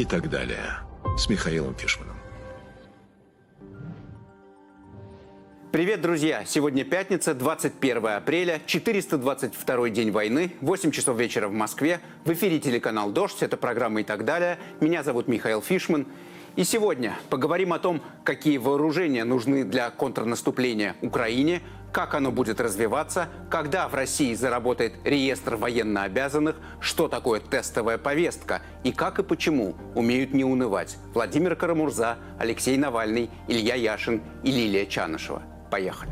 и так далее. С Михаилом Фишманом. Привет, друзья! Сегодня пятница, 21 апреля, 422 день войны, 8 часов вечера в Москве. В эфире телеканал «Дождь», это программа и так далее. Меня зовут Михаил Фишман. И сегодня поговорим о том, какие вооружения нужны для контрнаступления Украине, как оно будет развиваться, когда в России заработает реестр военнообязанных, что такое тестовая повестка и как и почему умеют не унывать Владимир Карамурза, Алексей Навальный, Илья Яшин и Лилия Чанышева. Поехали.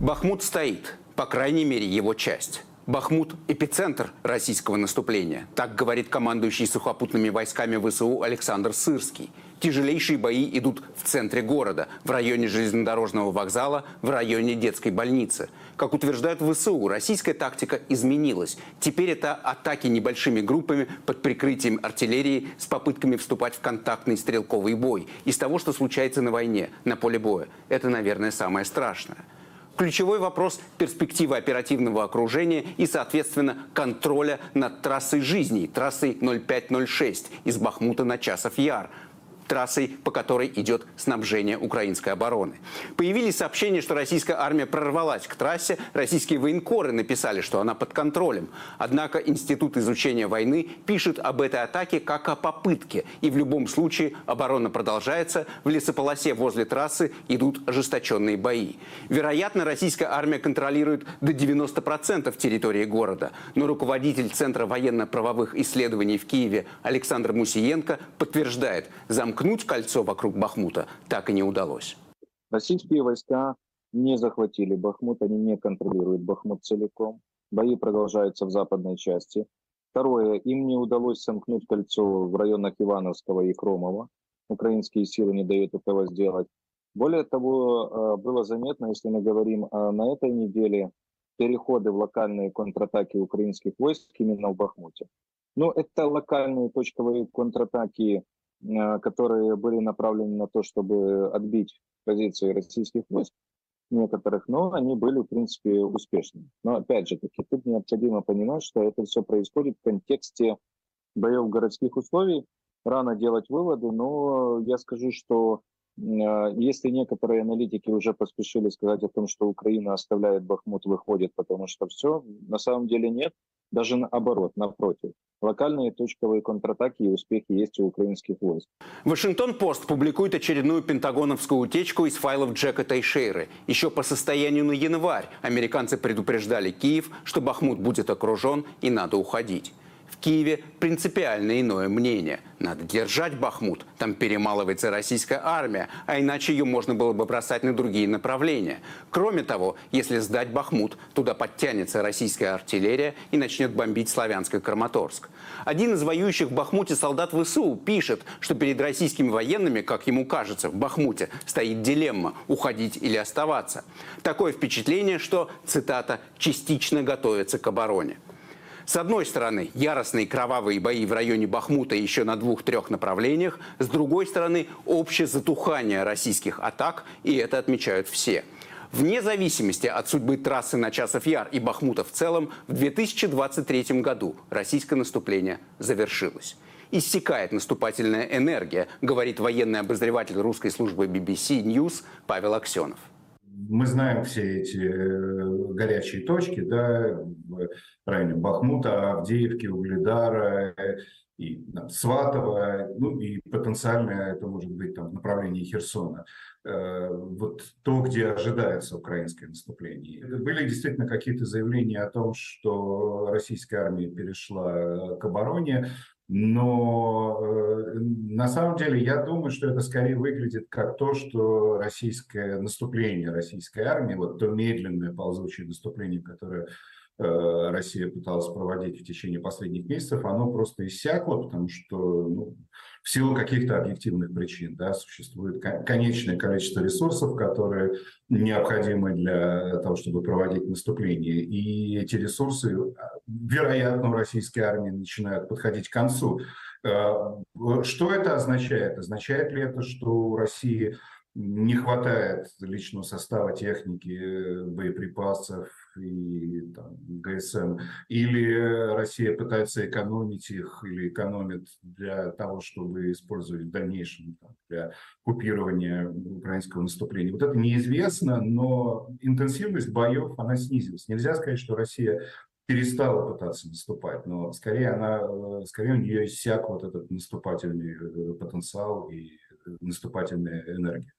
Бахмут стоит, по крайней мере его часть. Бахмут – эпицентр российского наступления. Так говорит командующий сухопутными войсками ВСУ Александр Сырский. Тяжелейшие бои идут в центре города, в районе железнодорожного вокзала, в районе детской больницы. Как утверждают ВСУ, российская тактика изменилась. Теперь это атаки небольшими группами под прикрытием артиллерии с попытками вступать в контактный стрелковый бой. Из того, что случается на войне, на поле боя. Это, наверное, самое страшное. Ключевой вопрос – перспективы оперативного окружения и, соответственно, контроля над трассой жизни, трассой 0506 из Бахмута на Часов-Яр – трассой, по которой идет снабжение украинской обороны. Появились сообщения, что российская армия прорвалась к трассе. Российские военкоры написали, что она под контролем. Однако Институт изучения войны пишет об этой атаке как о попытке. И в любом случае оборона продолжается. В лесополосе возле трассы идут ожесточенные бои. Вероятно, российская армия контролирует до 90% территории города. Но руководитель Центра военно-правовых исследований в Киеве Александр Мусиенко подтверждает, зам замкнуть кольцо вокруг Бахмута так и не удалось. Российские войска не захватили Бахмут, они не контролируют Бахмут целиком. Бои продолжаются в западной части. Второе, им не удалось сомкнуть кольцо в районах Ивановского и Кромова. Украинские силы не дают этого сделать. Более того, э, было заметно, если мы говорим на этой неделе, переходы в локальные контратаки украинских войск именно в Бахмуте. Но это локальные точковые контратаки Э, которые были направлены на то, чтобы отбить позиции российских войск некоторых, но они были, в принципе, успешны. Но, опять же таки, тут необходимо понимать, что это все происходит в контексте боев городских условий. Рано делать выводы, но я скажу, что э, если некоторые аналитики уже поспешили сказать о том, что Украина оставляет Бахмут, выходит, потому что все, на самом деле нет, даже наоборот, напротив. Локальные точковые контратаки и успехи есть у украинских войск. Вашингтон-Пост публикует очередную пентагоновскую утечку из файлов Джека Тейшейры. Еще по состоянию на январь американцы предупреждали Киев, что Бахмут будет окружен и надо уходить. Киеве принципиально иное мнение. Надо держать Бахмут, там перемалывается российская армия, а иначе ее можно было бы бросать на другие направления. Кроме того, если сдать Бахмут, туда подтянется российская артиллерия и начнет бомбить славянский Краматорск. Один из воюющих в Бахмуте солдат ВСУ пишет, что перед российскими военными, как ему кажется, в Бахмуте стоит дилемма – уходить или оставаться. Такое впечатление, что, цитата, «частично готовится к обороне». С одной стороны, яростные кровавые бои в районе Бахмута еще на двух-трех направлениях. С другой стороны, общее затухание российских атак, и это отмечают все. Вне зависимости от судьбы трассы на Часов Яр и Бахмута в целом, в 2023 году российское наступление завершилось. Иссякает наступательная энергия, говорит военный обозреватель русской службы BBC News Павел Аксенов мы знаем все эти э, горячие точки, да, в районе Бахмута, Авдеевки, Угледара и там, Сватова, ну и потенциально это может быть там в направлении Херсона. Э, вот то, где ожидается украинское наступление. Были действительно какие-то заявления о том, что российская армия перешла к обороне. Но э, на самом деле я думаю, что это скорее выглядит как то, что российское наступление российской армии, вот то медленное ползучее наступление, которое э, Россия пыталась проводить в течение последних месяцев, оно просто иссякло, потому что ну, в силу каких-то объективных причин да, существует конечное количество ресурсов, которые необходимы для того, чтобы проводить наступление. И эти ресурсы, вероятно, у российской армии начинают подходить к концу. Э, что это означает? Означает ли это, что у России не хватает личного состава техники, боеприпасов и там, ГСМ, или Россия пытается экономить их или экономит для того, чтобы использовать в дальнейшем там, для купирования украинского наступления. Вот это неизвестно, но интенсивность боев, она снизилась. Нельзя сказать, что Россия перестала пытаться наступать, но скорее она, скорее у нее иссяк вот этот наступательный э, потенциал и наступательная энергия.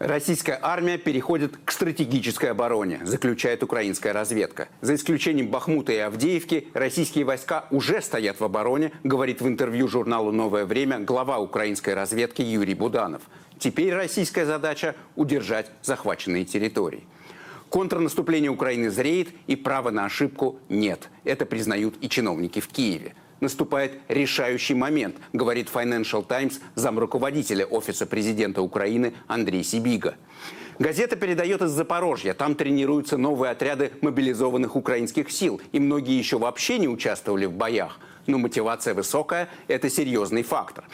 Российская армия переходит к стратегической обороне, заключает украинская разведка. За исключением Бахмута и Авдеевки, российские войска уже стоят в обороне, говорит в интервью журналу «Новое время» глава украинской разведки Юрий Буданов. Теперь российская задача – удержать захваченные территории. Контрнаступление Украины зреет, и права на ошибку нет. Это признают и чиновники в Киеве наступает решающий момент, говорит Financial Times замруководителя Офиса президента Украины Андрей Сибига. Газета передает из Запорожья. Там тренируются новые отряды мобилизованных украинских сил. И многие еще вообще не участвовали в боях. Но мотивация высокая – это серьезный фактор.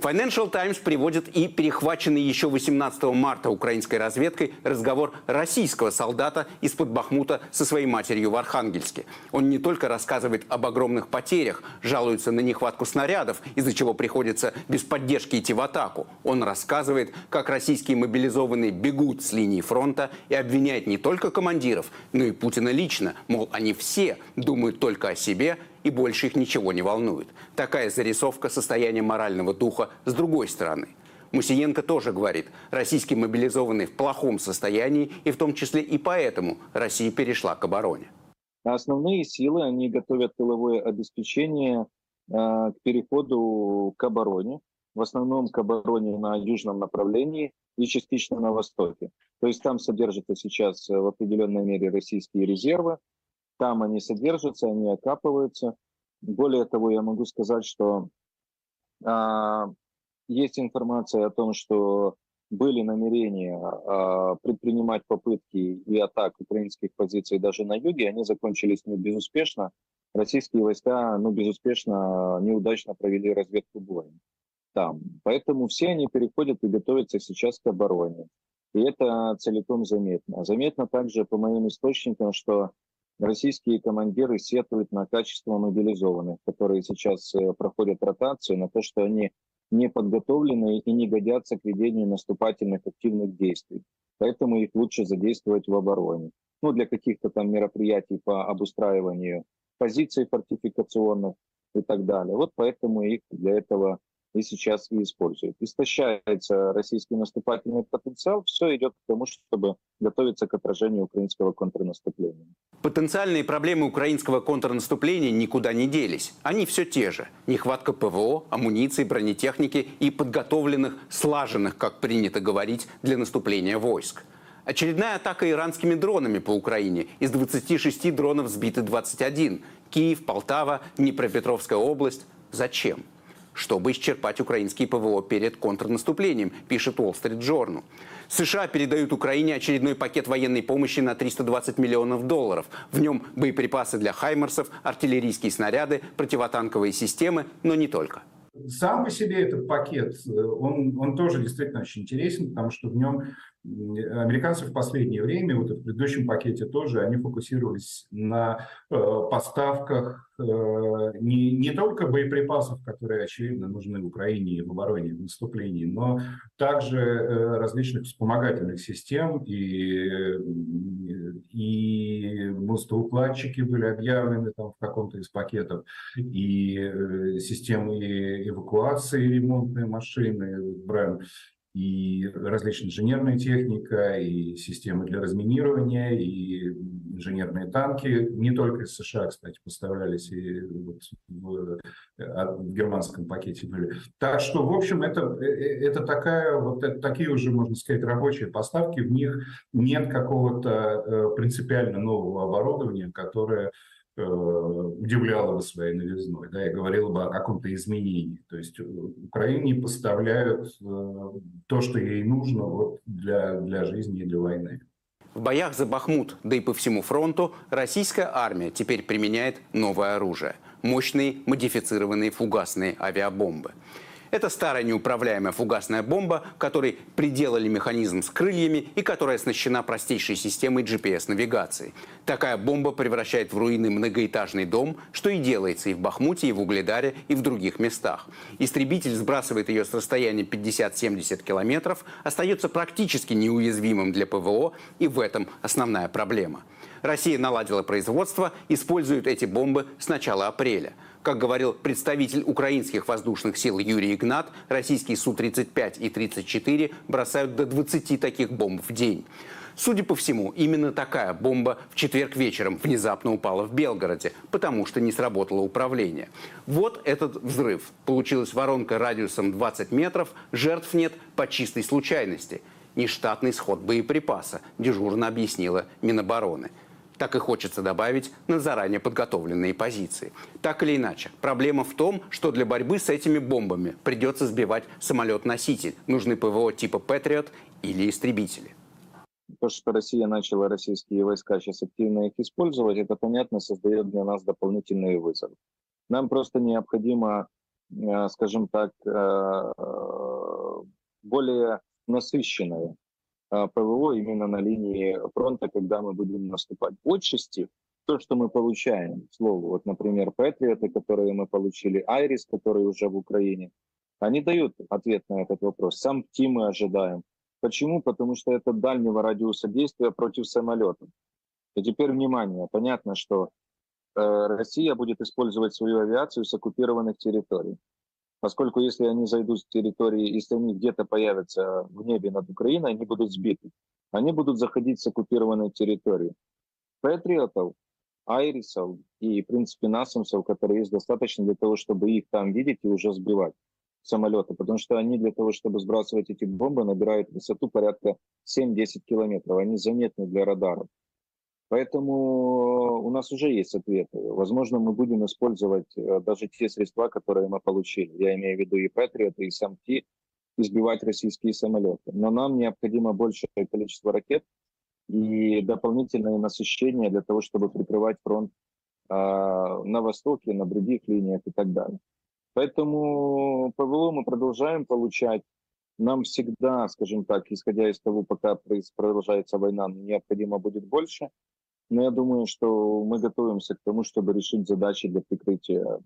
Financial Times приводит и перехваченный еще 18 марта украинской разведкой разговор российского солдата из-под Бахмута со своей матерью в Архангельске. Он не только рассказывает об огромных потерях, жалуется на нехватку снарядов, из-за чего приходится без поддержки идти в атаку. Он рассказывает, как российские мобилизованные бегут с линии фронта и обвиняет не только командиров, но и Путина лично. Мол, они все думают только о себе и больше их ничего не волнует. Такая зарисовка состояния морального духа с другой стороны. Мусиенко тоже говорит, российские мобилизованные в плохом состоянии, и в том числе и поэтому Россия перешла к обороне. Основные силы, они готовят тыловое обеспечение э, к переходу к обороне, в основном к обороне на южном направлении и частично на востоке. То есть там содержатся сейчас в определенной мере российские резервы, там они содержатся, они окапываются. Более того, я могу сказать, что а, есть информация о том, что были намерения а, предпринимать попытки и атак украинских позиций даже на юге, они закончились не безуспешно. Российские войска, ну, безуспешно, неудачно провели разведку боем там. Поэтому все они переходят и готовятся сейчас к обороне. И это целиком заметно. Заметно также по моим источникам, что российские командиры сетуют на качество мобилизованных, которые сейчас э, проходят ротацию, на то, что они не подготовлены и не годятся к ведению наступательных активных действий. Поэтому их лучше задействовать в обороне. Ну, для каких-то там мероприятий по обустраиванию позиций фортификационных и так далее. Вот поэтому их для этого и сейчас и используют. Истощается российский наступательный потенциал, все идет к тому, чтобы готовиться к отражению украинского контрнаступления. Потенциальные проблемы украинского контрнаступления никуда не делись. Они все те же. Нехватка ПВО, амуниции, бронетехники и подготовленных, слаженных, как принято говорить, для наступления войск. Очередная атака иранскими дронами по Украине. Из 26 дронов сбиты 21. Киев, Полтава, Днепропетровская область. Зачем? Чтобы исчерпать украинские ПВО перед контрнаступлением, пишет Wall Street Journal. США передают Украине очередной пакет военной помощи на 320 миллионов долларов. В нем боеприпасы для «Хаймерсов», артиллерийские снаряды, противотанковые системы, но не только. Сам по себе этот пакет, э, он, он тоже действительно очень интересен, потому что в нем американцы в последнее время, вот в предыдущем пакете тоже, они фокусировались на э, поставках э, не, не только боеприпасов, которые, очевидно, нужны в Украине в обороне, в наступлении, но также э, различных вспомогательных систем, и, и мостоукладчики были объявлены там в каком-то из пакетов, и э, системы эвакуации, ремонтные машины, бренд, и различная инженерная техника, и системы для разминирования, и инженерные танки. Не только из США, кстати, поставлялись, и вот в, а, в германском пакете были. Так что, в общем, это, э, э, это, такая, вот это такие уже, можно сказать, рабочие поставки. В них нет какого-то э, принципиально нового оборудования, которое Э, удивляло бы своей новизной, да, и говорила бы о каком-то изменении. То есть Украине поставляют э, то, что ей нужно вот для, для жизни и для войны. В боях за Бахмут, да и по всему фронту, российская армия теперь применяет новое оружие – мощные модифицированные фугасные авиабомбы. Это старая неуправляемая фугасная бомба, которой приделали механизм с крыльями и которая оснащена простейшей системой GPS-навигации. Такая бомба превращает в руины многоэтажный дом, что и делается и в Бахмуте, и в Угледаре, и в других местах. Истребитель сбрасывает ее с расстояния 50-70 километров, остается практически неуязвимым для ПВО, и в этом основная проблема. Россия наладила производство, использует эти бомбы с начала апреля – как говорил представитель украинских воздушных сил Юрий Игнат, российские Су-35 и 34 бросают до 20 таких бомб в день. Судя по всему, именно такая бомба в четверг вечером внезапно упала в Белгороде, потому что не сработало управление. Вот этот взрыв. Получилась воронка радиусом 20 метров, жертв нет по чистой случайности. Нештатный сход боеприпаса, дежурно объяснила Минобороны так и хочется добавить на заранее подготовленные позиции. Так или иначе, проблема в том, что для борьбы с этими бомбами придется сбивать самолет-носитель. Нужны ПВО типа «Патриот» или истребители. То, что Россия начала российские войска сейчас активно их использовать, это, понятно, создает для нас дополнительные вызовы. Нам просто необходимо, э, скажем так, э, более насыщенная а, ПВО именно на линии фронта, когда мы будем наступать. Отчасти то, что мы получаем, слово, вот, например, Патриоты, которые мы получили, Айрис, который уже в Украине, они дают ответ на этот вопрос. Сам ПТИ мы ожидаем. Почему? Потому что это дальнего радиуса действия против самолета. И теперь внимание, понятно, что э, Россия будет использовать свою авиацию с оккупированных территорий. Поскольку если они зайдут с территории, если они где-то появятся в небе над Украиной, они будут сбиты. Они будут заходить с оккупированной территории. Патриотов, айрисов и, в принципе, насамсов, которые есть достаточно для того, чтобы их там видеть и уже сбивать самолеты, потому что они для того, чтобы сбрасывать эти бомбы, набирают высоту порядка 7-10 километров. Они заметны для радаров. Поэтому у нас уже есть ответы. Возможно, мы будем использовать э, даже те средства, которые мы получили. Я имею в виду и Патриот, и САМТИ, избивать российские самолеты. Но нам необходимо большее количество ракет и дополнительное насыщение для того, чтобы прикрывать фронт э, на востоке, на других линиях и так далее. Поэтому ПВО мы продолжаем получать. Нам всегда, скажем так, исходя из того, пока продолжается война, необходимо будет больше. Но я думаю, что мы готовимся к тому, чтобы решить задачи для прикрытия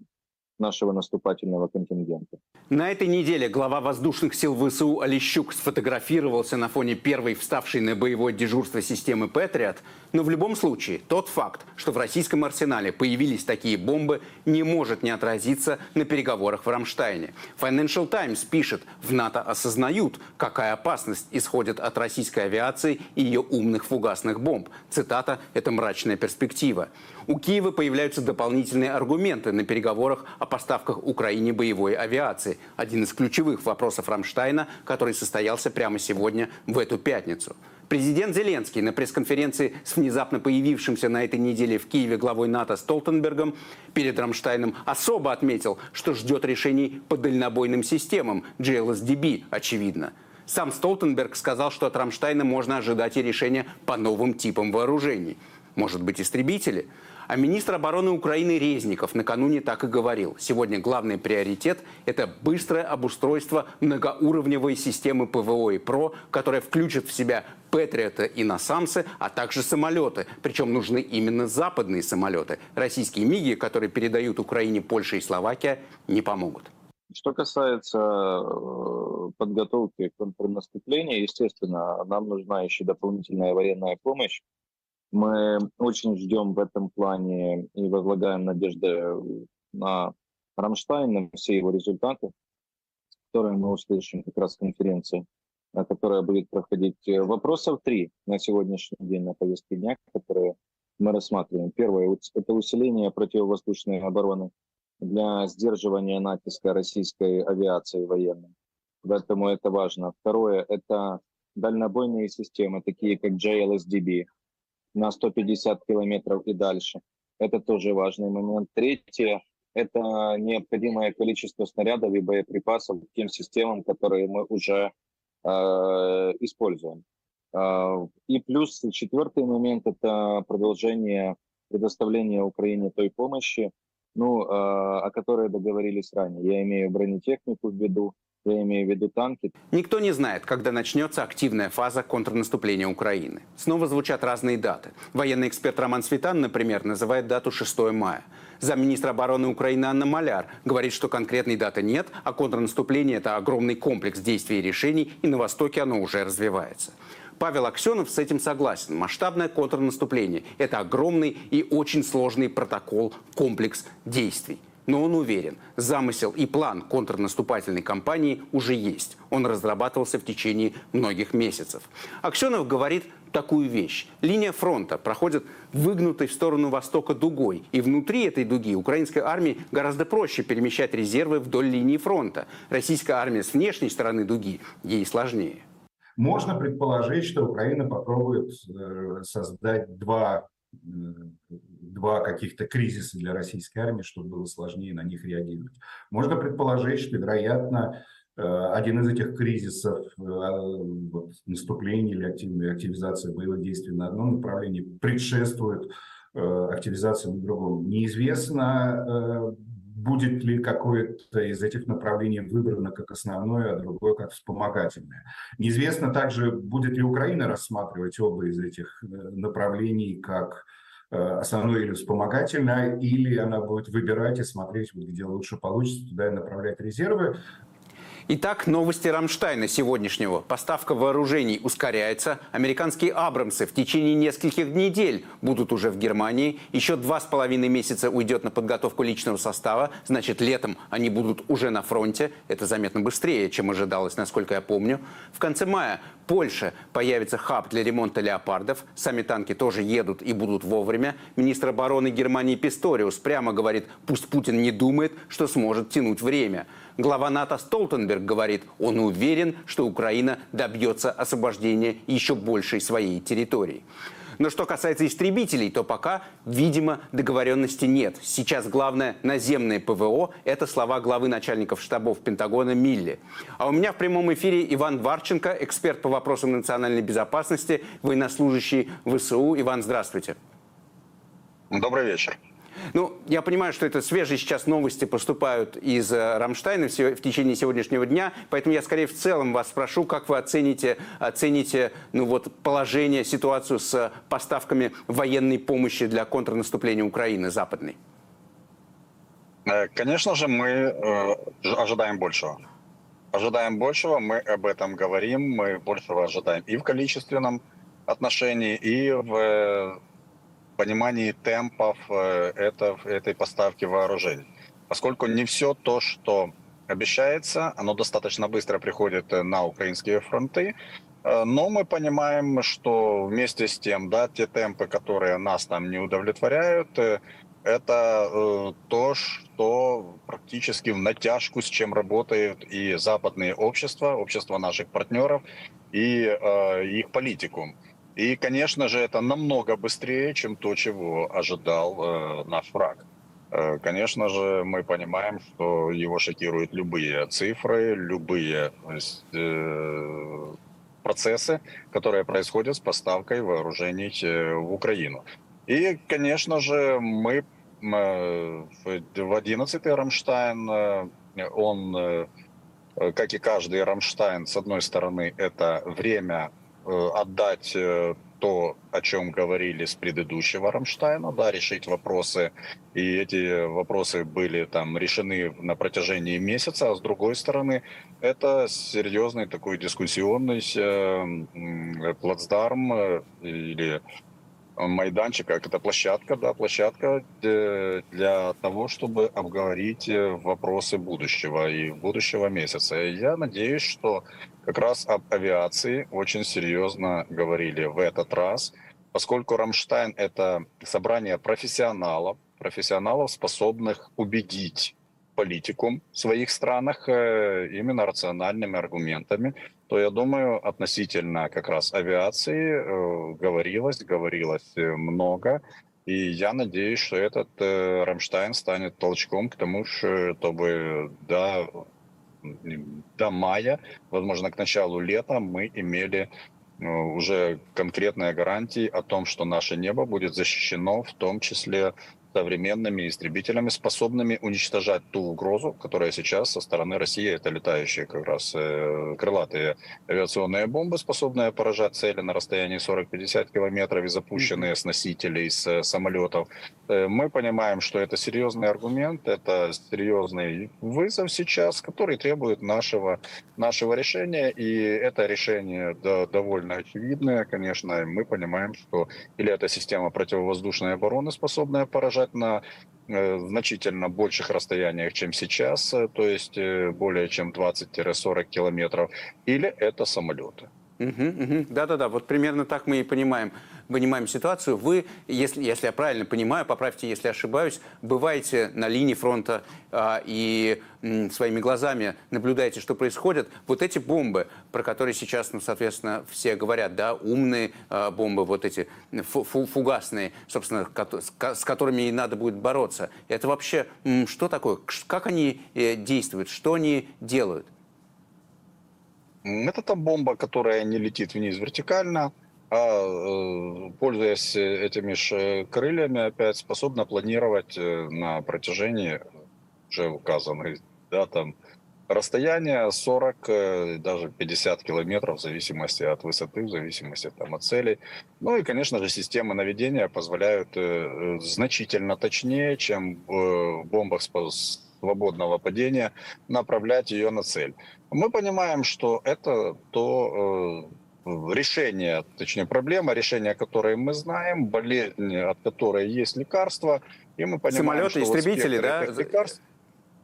нашего наступательного контингента. На этой неделе глава воздушных сил ВСУ Олещук сфотографировался на фоне первой вставшей на боевое дежурство системы «Патриот», но в любом случае тот факт, что в российском арсенале появились такие бомбы, не может не отразиться на переговорах в Рамштайне. Financial Times пишет, в НАТО осознают, какая опасность исходит от российской авиации и ее умных фугасных бомб. Цитата – это мрачная перспектива. У Киева появляются дополнительные аргументы на переговорах о поставках Украине боевой авиации. Один из ключевых вопросов Рамштайна, который состоялся прямо сегодня, в эту пятницу. Президент Зеленский на пресс-конференции с внезапно появившимся на этой неделе в Киеве главой НАТО Столтенбергом перед Рамштайном особо отметил, что ждет решений по дальнобойным системам GLSDB, очевидно. Сам Столтенберг сказал, что от Рамштайна можно ожидать и решения по новым типам вооружений. Может быть, истребители? А министр обороны Украины Резников накануне так и говорил. Сегодня главный приоритет – это быстрое обустройство многоуровневой системы ПВО и ПРО, которая включит в себя Патриоты и Насамсы, а также самолеты. Причем нужны именно западные самолеты. Российские МИГи, которые передают Украине Польша и Словакия, не помогут. Что касается э, подготовки к контрнаступлению, естественно, нам нужна еще дополнительная военная помощь. Мы очень ждем в этом плане и возлагаем надежды на Рамштайн, на все его результаты, которые мы услышим как раз в конференции, которая будет проходить. Вопросов три на сегодняшний день на повестке дня, которые мы рассматриваем. Первое – это усиление противовоздушной обороны для сдерживания натиска российской авиации военной. Поэтому это важно. Второе – это дальнобойные системы, такие как JLSDB, на 150 километров и дальше. Это тоже важный момент. Третье – это необходимое количество снарядов и боеприпасов к тем системам, которые мы уже э, используем. Э, и плюс четвертый момент – это продолжение предоставления Украине той помощи, ну, э, о которой договорились ранее. Я имею бронетехнику в виду, я имею в виду танки. Никто не знает, когда начнется активная фаза контрнаступления Украины. Снова звучат разные даты. Военный эксперт Роман Светан, например, называет дату 6 мая. Замминистра обороны Украины Анна Маляр говорит, что конкретной даты нет, а контрнаступление – это огромный комплекс действий и решений, и на Востоке оно уже развивается. Павел Аксенов с этим согласен. Масштабное контрнаступление – это огромный и очень сложный протокол, комплекс действий. Но он уверен, замысел и план контрнаступательной кампании уже есть. Он разрабатывался в течение многих месяцев. Аксенов говорит такую вещь. Линия фронта проходит выгнутой в сторону востока дугой. И внутри этой дуги украинской армии гораздо проще перемещать резервы вдоль линии фронта. Российская армия с внешней стороны дуги ей сложнее. Можно предположить, что Украина попробует э, создать два два каких-то кризиса для российской армии, чтобы было сложнее на них реагировать. Можно предположить, что, вероятно, э, один из этих кризисов, э, вот, наступление или активная активизация боевых действий на одном направлении предшествует э, активизации на другом. Неизвестно, будет ли какое-то из этих направлений выбрано как основное, а другое как вспомогательное. Неизвестно также, будет ли Украина рассматривать оба из этих направлений как Э, основное или вспомогательное, или она будет выбирать и смотреть, вот где лучше получится, туда и направлять резервы. Итак, новости Рамштайна сегодняшнего. Поставка вооружений ускоряется. Американские «Абрамсы» в течение нескольких недель будут уже в Германии. Еще два с половиной месяца уйдет на подготовку личного состава. Значит, летом они будут уже на фронте. Это заметно быстрее, чем ожидалось, насколько я помню. В конце мая Польша появится хаб для ремонта «Леопардов». Сами танки тоже едут и будут вовремя. Министр обороны Германии Писториус прямо говорит, пусть Путин не думает, что сможет тянуть время. Глава НАТО Столтенберг говорит, он уверен, что Украина добьется освобождения еще большей своей территории. Но что касается истребителей, то пока, видимо, договоренности нет. Сейчас главное наземное ПВО – это слова главы начальников штабов Пентагона Милли. А у меня в прямом эфире Иван Варченко, эксперт по вопросам национальной безопасности, военнослужащий ВСУ. Иван, здравствуйте. Добрый вечер. Ну, я понимаю, что это свежие сейчас новости поступают из э, Рамштайна в течение сегодняшнего дня, поэтому я скорее в целом вас спрошу, как вы оцените, оцените ну, вот, положение, ситуацию с поставками военной помощи для контрнаступления Украины западной? Э, конечно же, мы э, ожидаем большего. Ожидаем большего, мы об этом говорим, мы большего ожидаем и в количественном отношении, и в понимании темпов э, это, этой поставки вооружений. Поскольку не все то, что обещается, оно достаточно быстро приходит э, на украинские фронты, э, но мы понимаем, что вместе с тем, да, те темпы, которые нас там не удовлетворяют, это то, что практически в натяжку, с чем работают и западные общества, общества наших партнеров, и их политикум. И, конечно же, это намного быстрее, чем то, чего ожидал э, наш враг. Э, конечно же, мы понимаем, что его шокируют любые цифры, любые э, процессы, которые происходят с поставкой вооружений э, в Украину. И, конечно же, мы э, в 11-й Рамштайн, э, он, как и каждый Рамштайн, с одной стороны, это время Э, отдать э, то, о чем говорили с предыдущего Рамштайна, да, решить вопросы. И эти вопросы были там решены на протяжении месяца, а с другой стороны, это серьезный такой дискуссионный э, плацдарм э, или майданчик, как это площадка, да, площадка для того, чтобы обговорить вопросы будущего и будущего месяца. Я надеюсь, что как раз об авиации очень серьезно говорили в этот раз, поскольку Рамштайн – это собрание профессионалов, профессионалов, способных убедить политикум в своих странах э, именно рациональными аргументами, то я думаю, относительно как раз авиации э, говорилось, говорилось э, много. И я надеюсь, что этот Рамштайн станет толчком к тому, чтобы да, до мая, возможно, к началу лета мы имели уже конкретные гарантии о том, что наше небо будет защищено, в том числе современными истребителями, способными уничтожать ту угрозу, которая сейчас со стороны России, это летающие как раз э, крылатые авиационные бомбы, способные поражать цели на расстоянии 40-50 километров и запущенные с носителей, с э, самолетов. Э, мы понимаем, что это серьезный аргумент, это серьезный вызов сейчас, который требует нашего, нашего решения, и это решение да, довольно очевидное, конечно. Мы понимаем, что или это система противовоздушной обороны, способная поражать на э, значительно больших расстояниях, чем сейчас, э, то есть э, более чем 20-40 километров, или это самолеты. Угу, угу. Да-да-да, вот примерно так мы и понимаем, понимаем ситуацию. Вы, если, если я правильно понимаю, поправьте, если ошибаюсь, бываете на линии фронта а, и м, своими глазами наблюдаете, что происходит. Вот эти бомбы, про которые сейчас, ну, соответственно, все говорят, да, умные а, бомбы, вот эти фу фу фугасные, собственно, с которыми и надо будет бороться. Это вообще м, что такое? Как они э, действуют? Что они делают? Это та бомба, которая не летит вниз вертикально, а э, пользуясь этими же крыльями, опять способна планировать э, на протяжении уже указанных да, там, расстояния 40, э, даже 50 километров в зависимости от высоты, в зависимости там, от целей. Ну и, конечно же, системы наведения позволяют значительно точнее, чем в бомбах свободного падения, направлять ее на цель. Мы понимаем, что это то э, решение, точнее проблема, решение которой мы знаем, болезнь, от которой есть лекарства, и мы понимаем, Самолеты, что истребители, да? лекарств,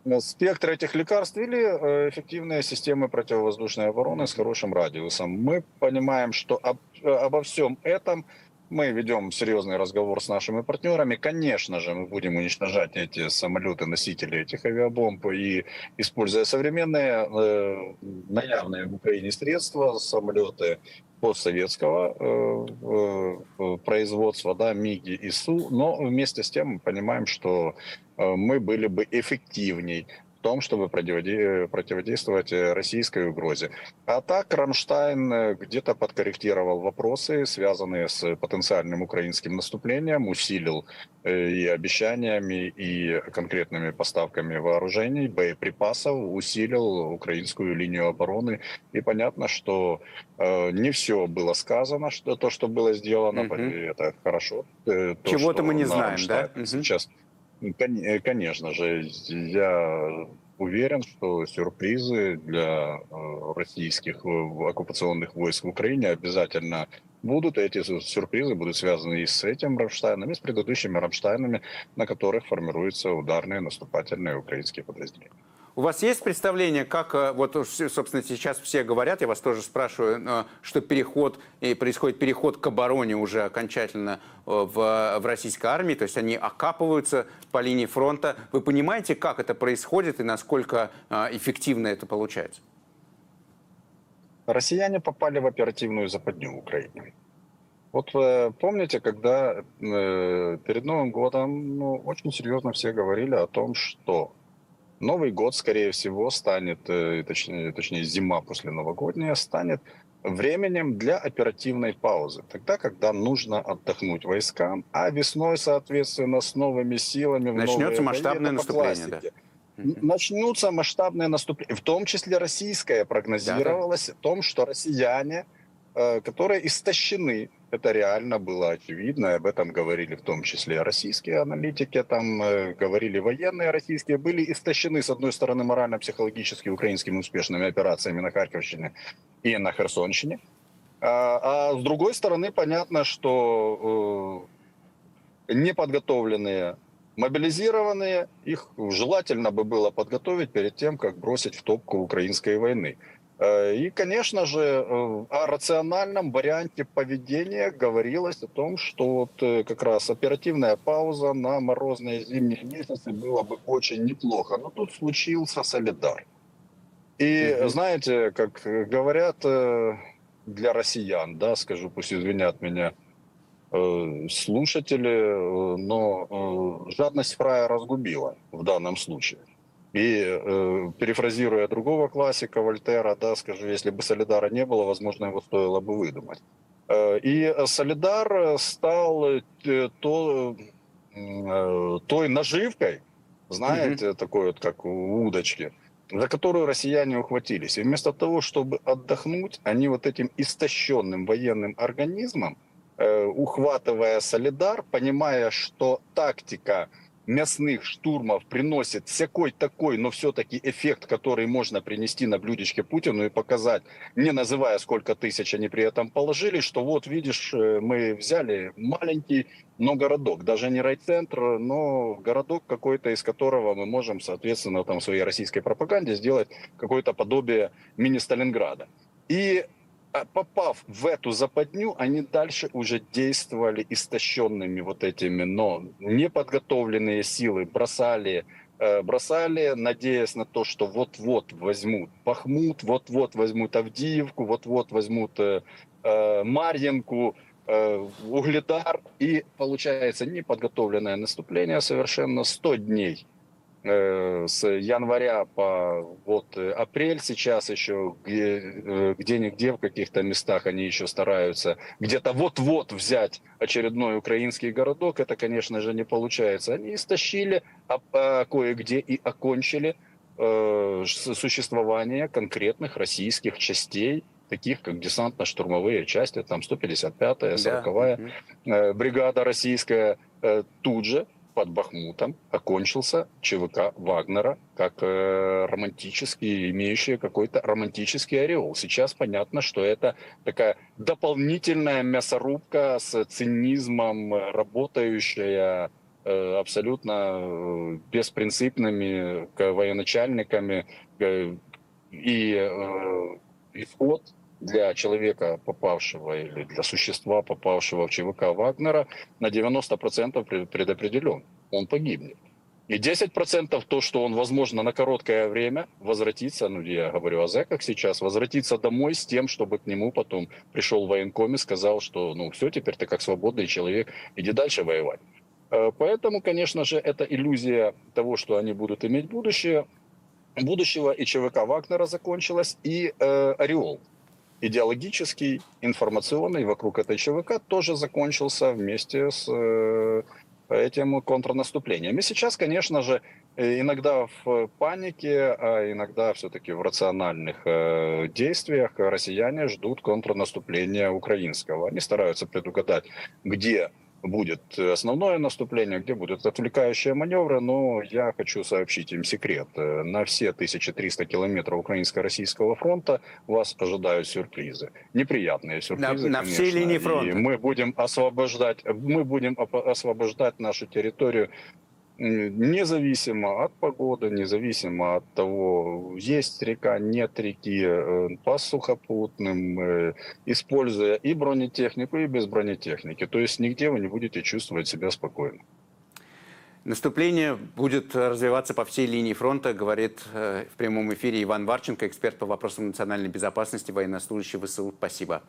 э, спектр этих лекарств или э, эффективные системы противовоздушной обороны с хорошим радиусом. Мы понимаем, что об, обо всем этом мы ведем серьезный разговор с нашими партнерами. Конечно же, мы будем уничтожать эти самолеты, носители этих авиабомб и используя современные э, наявные в Украине средства, самолеты постсоветского э, э, производства, да, МИГи и СУ, но вместе с тем мы понимаем, что э, мы были бы эффективней том, чтобы противодействовать э, российской угрозе. А так Рамштайн э, где-то подкорректировал вопросы, связанные с потенциальным украинским наступлением, усилил э, и обещаниями, и конкретными поставками вооружений, боеприпасов, усилил украинскую линию обороны. И понятно, что не все было сказано, что то, что было сделано, угу. это хорошо. Чего-то мы не знаем, да? Сейчас Э, конечно же, я уверен, что сюрпризы для э, российских э, оккупационных войск в Украине обязательно будут. Эти сюрпризы будут связаны и с этим Рамштайном, и с предыдущими Рамштайнами, на которых формируются ударные наступательные украинские подразделения. У вас есть представление, как, э, вот, собственно, сейчас все говорят, я вас тоже спрашиваю, э, что переход, и происходит переход к обороне уже окончательно э, в, в российской армии, то есть они окапываются по линии фронта. Вы понимаете, как это происходит и насколько эффективно это получается? Россияне попали в оперативную западню в Украине. Вот помните, когда перед Новым годом ну, очень серьезно все говорили о том, что Новый год, скорее всего, станет, э, точнее, точнее зима после новогодняя, станет временем для оперативной паузы. Тогда, когда нужно отдохнуть войскам, а весной, соответственно, с новыми силами... Начнется масштабное наступление, да. Начнутся масштабные наступления. В том числе российское прогнозировалось да, да. о том, что россияне, э, которые истощены это реально было очевидно, об этом говорили в том числе российские аналитики, там э, говорили военные российские, были истощены, с одной стороны, морально-психологически украинскими успешными операциями на Харьковщине и на Херсонщине, а, а с другой стороны, понятно, что э, неподготовленные мобилизированные, их желательно бы было подготовить перед тем, как бросить в топку украинской войны. Э, и, конечно же, э, о рациональном варианте поведения говорилось о том, что вот э, как раз оперативная пауза на морозные зимние месяцы было бы очень неплохо. Но тут случился солидар. И угу. знаете, как говорят для россиян, да, скажу, пусть извинят меня слушатели, но жадность фрая разгубила в данном случае. И э, перефразируя другого классика Вольтера, да, скажу, если бы Солидара не было, возможно, его стоило бы выдумать. Э, и Солидар стал э, то, э, той наживкой, знаете, такой вот, как у удочки, за которую россияне ухватились. И вместо того, чтобы отдохнуть, они вот этим истощенным военным организмом, э, ухватывая солидар, понимая, что тактика мясных штурмов приносит всякой такой, но все-таки эффект, который можно принести на блюдечке Путину и показать, не называя, сколько тысяч они при этом положили, что вот, видишь, э, мы взяли маленький, но городок, даже не райцентр, но городок какой-то, из которого мы можем, соответственно, там своей российской пропаганде сделать какое-то подобие мини-Сталинграда. И попав в эту западню, они дальше уже действовали истощенными вот этими, но неподготовленные силы бросали, э, бросали, надеясь на то, что вот-вот возьмут Бахмут, вот-вот возьмут Авдиевку, вот-вот возьмут э, э, Марьинку, э, Угледар. И получается неподготовленное наступление совершенно 100 дней с января по вот э, апрель сейчас еще э, где-нигде в каких-то местах они еще стараются где-то вот-вот взять очередной украинский городок. Это, конечно же, не получается. Они истощили, а, а кое-где и окончили э, существование конкретных российских частей, таких как десантно-штурмовые части, там 155-я, 40-я да. бригада российская, тут же под Бахмутом окончился ЧВК Вагнера как э, романтический, имеющий какой-то романтический ореол. Сейчас понятно, что это такая дополнительная мясорубка с цинизмом, работающая э, абсолютно э, беспринципными военачальниками э, и, э, и вход для человека, попавшего или для существа, попавшего в ЧВК Вагнера, на 90% предопределен. Он погибнет. И 10% то, что он, возможно, на короткое время возвратится, ну, я говорю о зэках сейчас, возвратится домой с тем, чтобы к нему потом пришел военком и сказал, что, ну, все, теперь ты как свободный человек, иди дальше воевать. Э, поэтому, конечно же, это иллюзия того, что они будут иметь будущее, будущего и ЧВК Вагнера закончилась, и э, Ореол идеологический, информационный вокруг этой ЧВК тоже закончился вместе с э, этим контрнаступлением. И сейчас, конечно же, э, иногда в панике, а иногда все-таки в рациональных э, действиях россияне ждут контрнаступления украинского. Они стараются предугадать, где будет основное наступление, где будут отвлекающие маневры, но я хочу сообщить им секрет. На все 1300 километров украинско-российского фронта вас ожидают сюрпризы. Неприятные сюрпризы, На, на всей линии фронта. И мы будем освобождать, мы будем освобождать нашу территорию независимо от погоды, независимо от того, есть река, нет реки, э, по сухопутным, э, используя и бронетехнику, и без бронетехники. То есть нигде вы не будете чувствовать себя спокойно. Наступление будет развиваться по всей линии фронта, говорит э, в прямом эфире Иван Варченко, эксперт по вопросам национальной безопасности, военнослужащий ВСУ. Спасибо.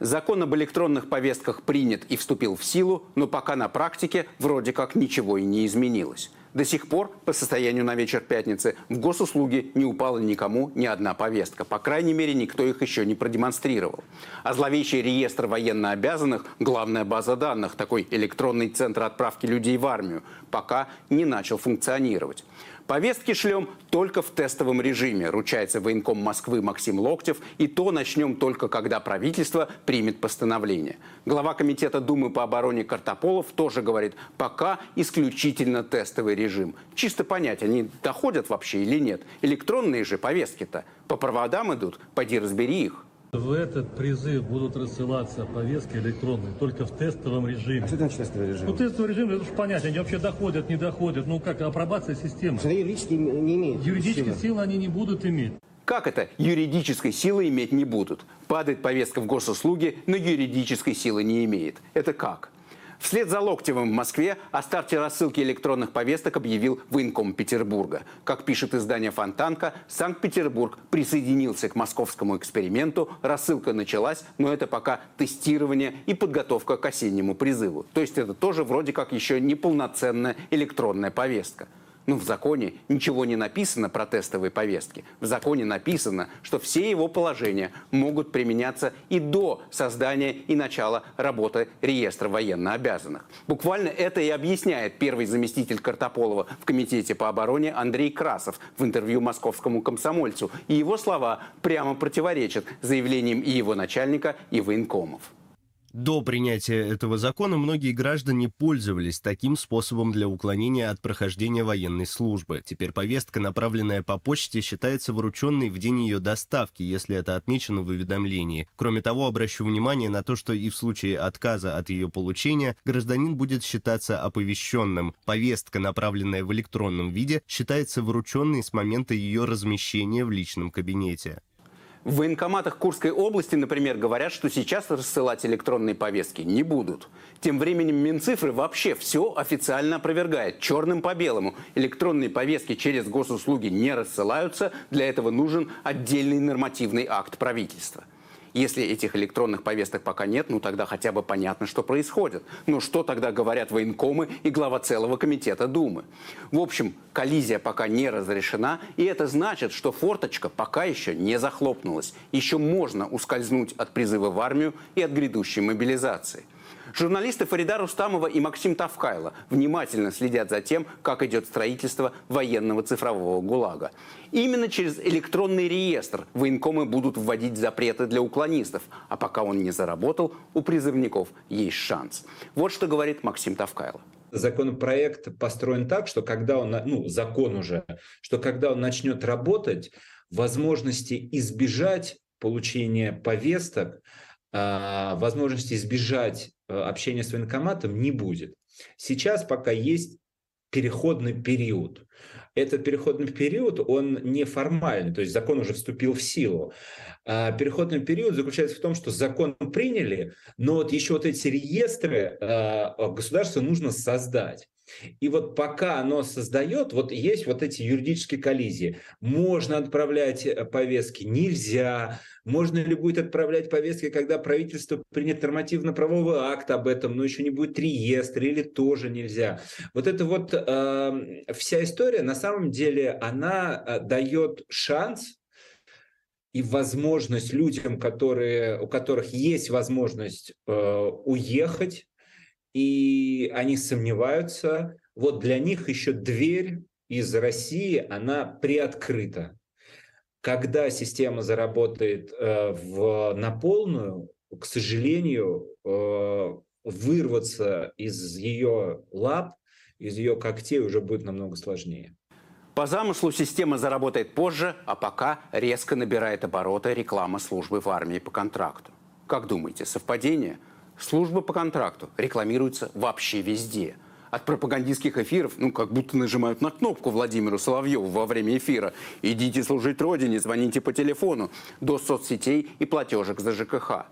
Закон об электронных повестках принят и вступил в силу, но пока на практике вроде как ничего и не изменилось. До сих пор, по состоянию на вечер пятницы, в госуслуги не упала никому ни одна повестка. По крайней мере, никто их еще не продемонстрировал. А зловещий реестр военнообязанных, главная база данных, такой электронный центр отправки людей в армию, пока не начал функционировать. Повестки шлем только в тестовом режиме, ручается военком Москвы Максим Локтев, и то начнем только когда правительство примет постановление. Глава комитета Думы по обороне Картополов тоже говорит, пока исключительно тестовый режим. Чисто понять, они доходят вообще или нет. Электронные же повестки-то по проводам идут, поди разбери их. В этот призыв будут рассылаться повестки электронные только в тестовом режиме. А что значит тестовый режим? Ну, тестовый режим, это же понятно, они вообще доходят, не доходят. Ну как, апробация системы. Что юридически не имеют Юридической силы. силы они не будут иметь. Как это юридической силы иметь не будут? Падает повестка в госуслуги, но юридической силы не имеет. Это как? Вслед за Локтевым в Москве о старте рассылки электронных повесток объявил военком Петербурга. Как пишет издание «Фонтанка», Санкт-Петербург присоединился к московскому эксперименту. Рассылка началась, но это пока тестирование и подготовка к осеннему призыву. То есть это тоже вроде как еще не полноценная электронная повестка. Но в законе ничего не написано про тестовые повестки. В законе написано, что все его положения могут применяться и до создания и начала работы реестра военнообязанных. Буквально это и объясняет первый заместитель Картополова в Комитете по обороне Андрей Красов в интервью московскому комсомольцу. И его слова прямо противоречат заявлениям и его начальника, и военкомов. До принятия этого закона многие граждане пользовались таким способом для уклонения от прохождения военной службы. Теперь повестка, направленная по почте, считается врученной в день ее доставки, если это отмечено в уведомлении. Кроме того, обращу внимание на то, что и в случае отказа от ее получения гражданин будет считаться оповещенным. Повестка, направленная в электронном виде, считается врученной с момента ее размещения в личном кабинете. В военкоматах Курской области, например, говорят, что сейчас рассылать электронные повестки не будут. Тем временем Минцифры вообще все официально опровергает. Черным по белому. Электронные повестки через госуслуги не рассылаются. Для этого нужен отдельный нормативный акт правительства. Если этих электронных повесток пока нет, ну тогда хотя бы понятно, что происходит. Но что тогда говорят военкомы и глава целого комитета Думы? В общем, коллизия пока не разрешена, и это значит, что форточка пока еще не захлопнулась. Еще можно ускользнуть от призыва в армию и от грядущей мобилизации. Журналисты Фарида Рустамова и Максим Тавкайло внимательно следят за тем, как идет строительство военного цифрового ГУЛАГа. Именно через электронный реестр военкомы будут вводить запреты для уклонистов. А пока он не заработал, у призывников есть шанс. Вот что говорит Максим Тавкайло. Законопроект построен так, что когда он, ну, закон уже, что когда он начнет работать, возможности избежать получения повесток, возможности избежать Э, общения с военкоматом не будет. Сейчас пока есть переходный период. Этот переходный период, он неформальный, то есть закон уже вступил в силу. А переходный период заключается в том, что закон приняли, но вот еще вот эти реестры э, государству нужно создать. И вот пока оно создает, вот есть вот эти юридические коллизии. Можно отправлять э, повестки, нельзя. Можно ли будет отправлять повестки, когда правительство принят нормативно-правовой акт об этом, но еще не будет реестра, или тоже нельзя. Вот эта вот э, вся история, на самом деле, она э, дает шанс и возможность людям, которые, у которых есть возможность э, уехать, и они сомневаются. Вот для них еще дверь из России, она приоткрыта. Когда система заработает э, в, на полную, к сожалению, э, вырваться из ее лап, из ее когтей уже будет намного сложнее. По замыслу система заработает позже, а пока резко набирает обороты реклама службы в армии по контракту. Как думаете, совпадение? Служба по контракту рекламируется вообще везде. От пропагандистских эфиров, ну, как будто нажимают на кнопку Владимиру Соловьеву во время эфира. «Идите служить Родине, звоните по телефону», до соцсетей и платежек за ЖКХ.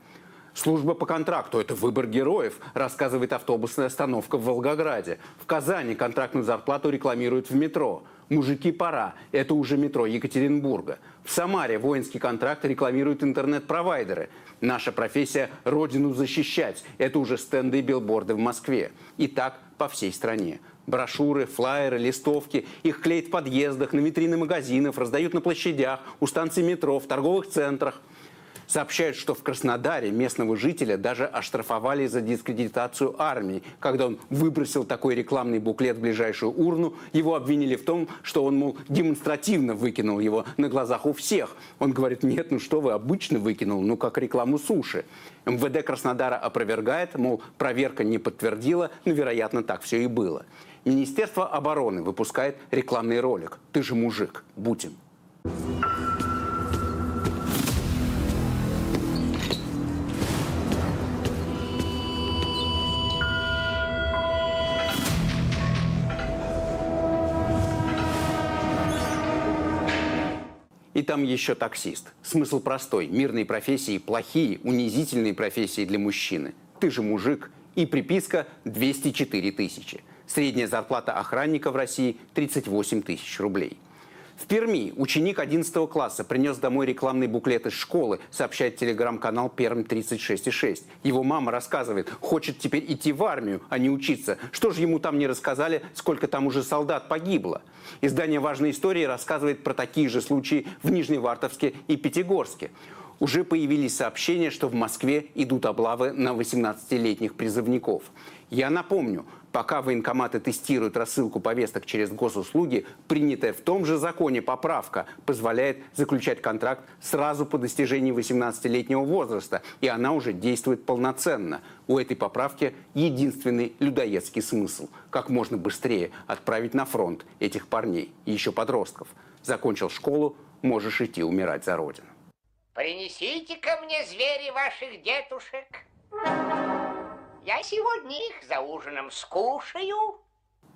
Служба по контракту – это выбор героев, рассказывает автобусная остановка в Волгограде. В Казани контрактную зарплату рекламируют в метро – «Мужики, пора» – это уже метро Екатеринбурга. В Самаре воинский контракт рекламируют интернет-провайдеры. Наша профессия – родину защищать. Это уже стенды и билборды в Москве. И так по всей стране. Брошюры, флаеры, листовки. Их клеят в подъездах, на витрины магазинов, раздают на площадях, у станций метро, в торговых центрах – Сообщают, что в Краснодаре местного жителя даже оштрафовали за дискредитацию армии. Когда он выбросил такой рекламный буклет в ближайшую урну, его обвинили в том, что он, мол, демонстративно выкинул его на глазах у всех. Он говорит, нет, ну что вы, обычно выкинул, ну как рекламу суши. МВД Краснодара опровергает, мол, проверка не подтвердила, но, вероятно, так все и было. Министерство обороны выпускает рекламный ролик «Ты же мужик, будь им». И там еще таксист. Смысл простой. Мирные профессии плохие, унизительные профессии для мужчины. Ты же мужик. И приписка 204 тысячи. Средняя зарплата охранника в России 38 тысяч рублей. В Перми ученик 11 класса принес домой рекламный буклет из школы, сообщает телеграм-канал Перм 36,6. Его мама рассказывает, хочет теперь идти в армию, а не учиться. Что же ему там не рассказали, сколько там уже солдат погибло? Издание «Важные истории» рассказывает про такие же случаи в Нижневартовске и Пятигорске уже появились сообщения, что в Москве идут облавы на 18-летних призывников. Я напомню, пока военкоматы тестируют рассылку повесток через госуслуги, принятая в том же законе поправка позволяет заключать контракт сразу по достижении 18-летнего возраста, и она уже действует полноценно. У этой поправки единственный людоедский смысл – как можно быстрее отправить на фронт этих парней, еще подростков. Закончил школу, можешь идти умирать за родину. Принесите ко мне звери ваших дедушек. Я сегодня их за ужином скушаю.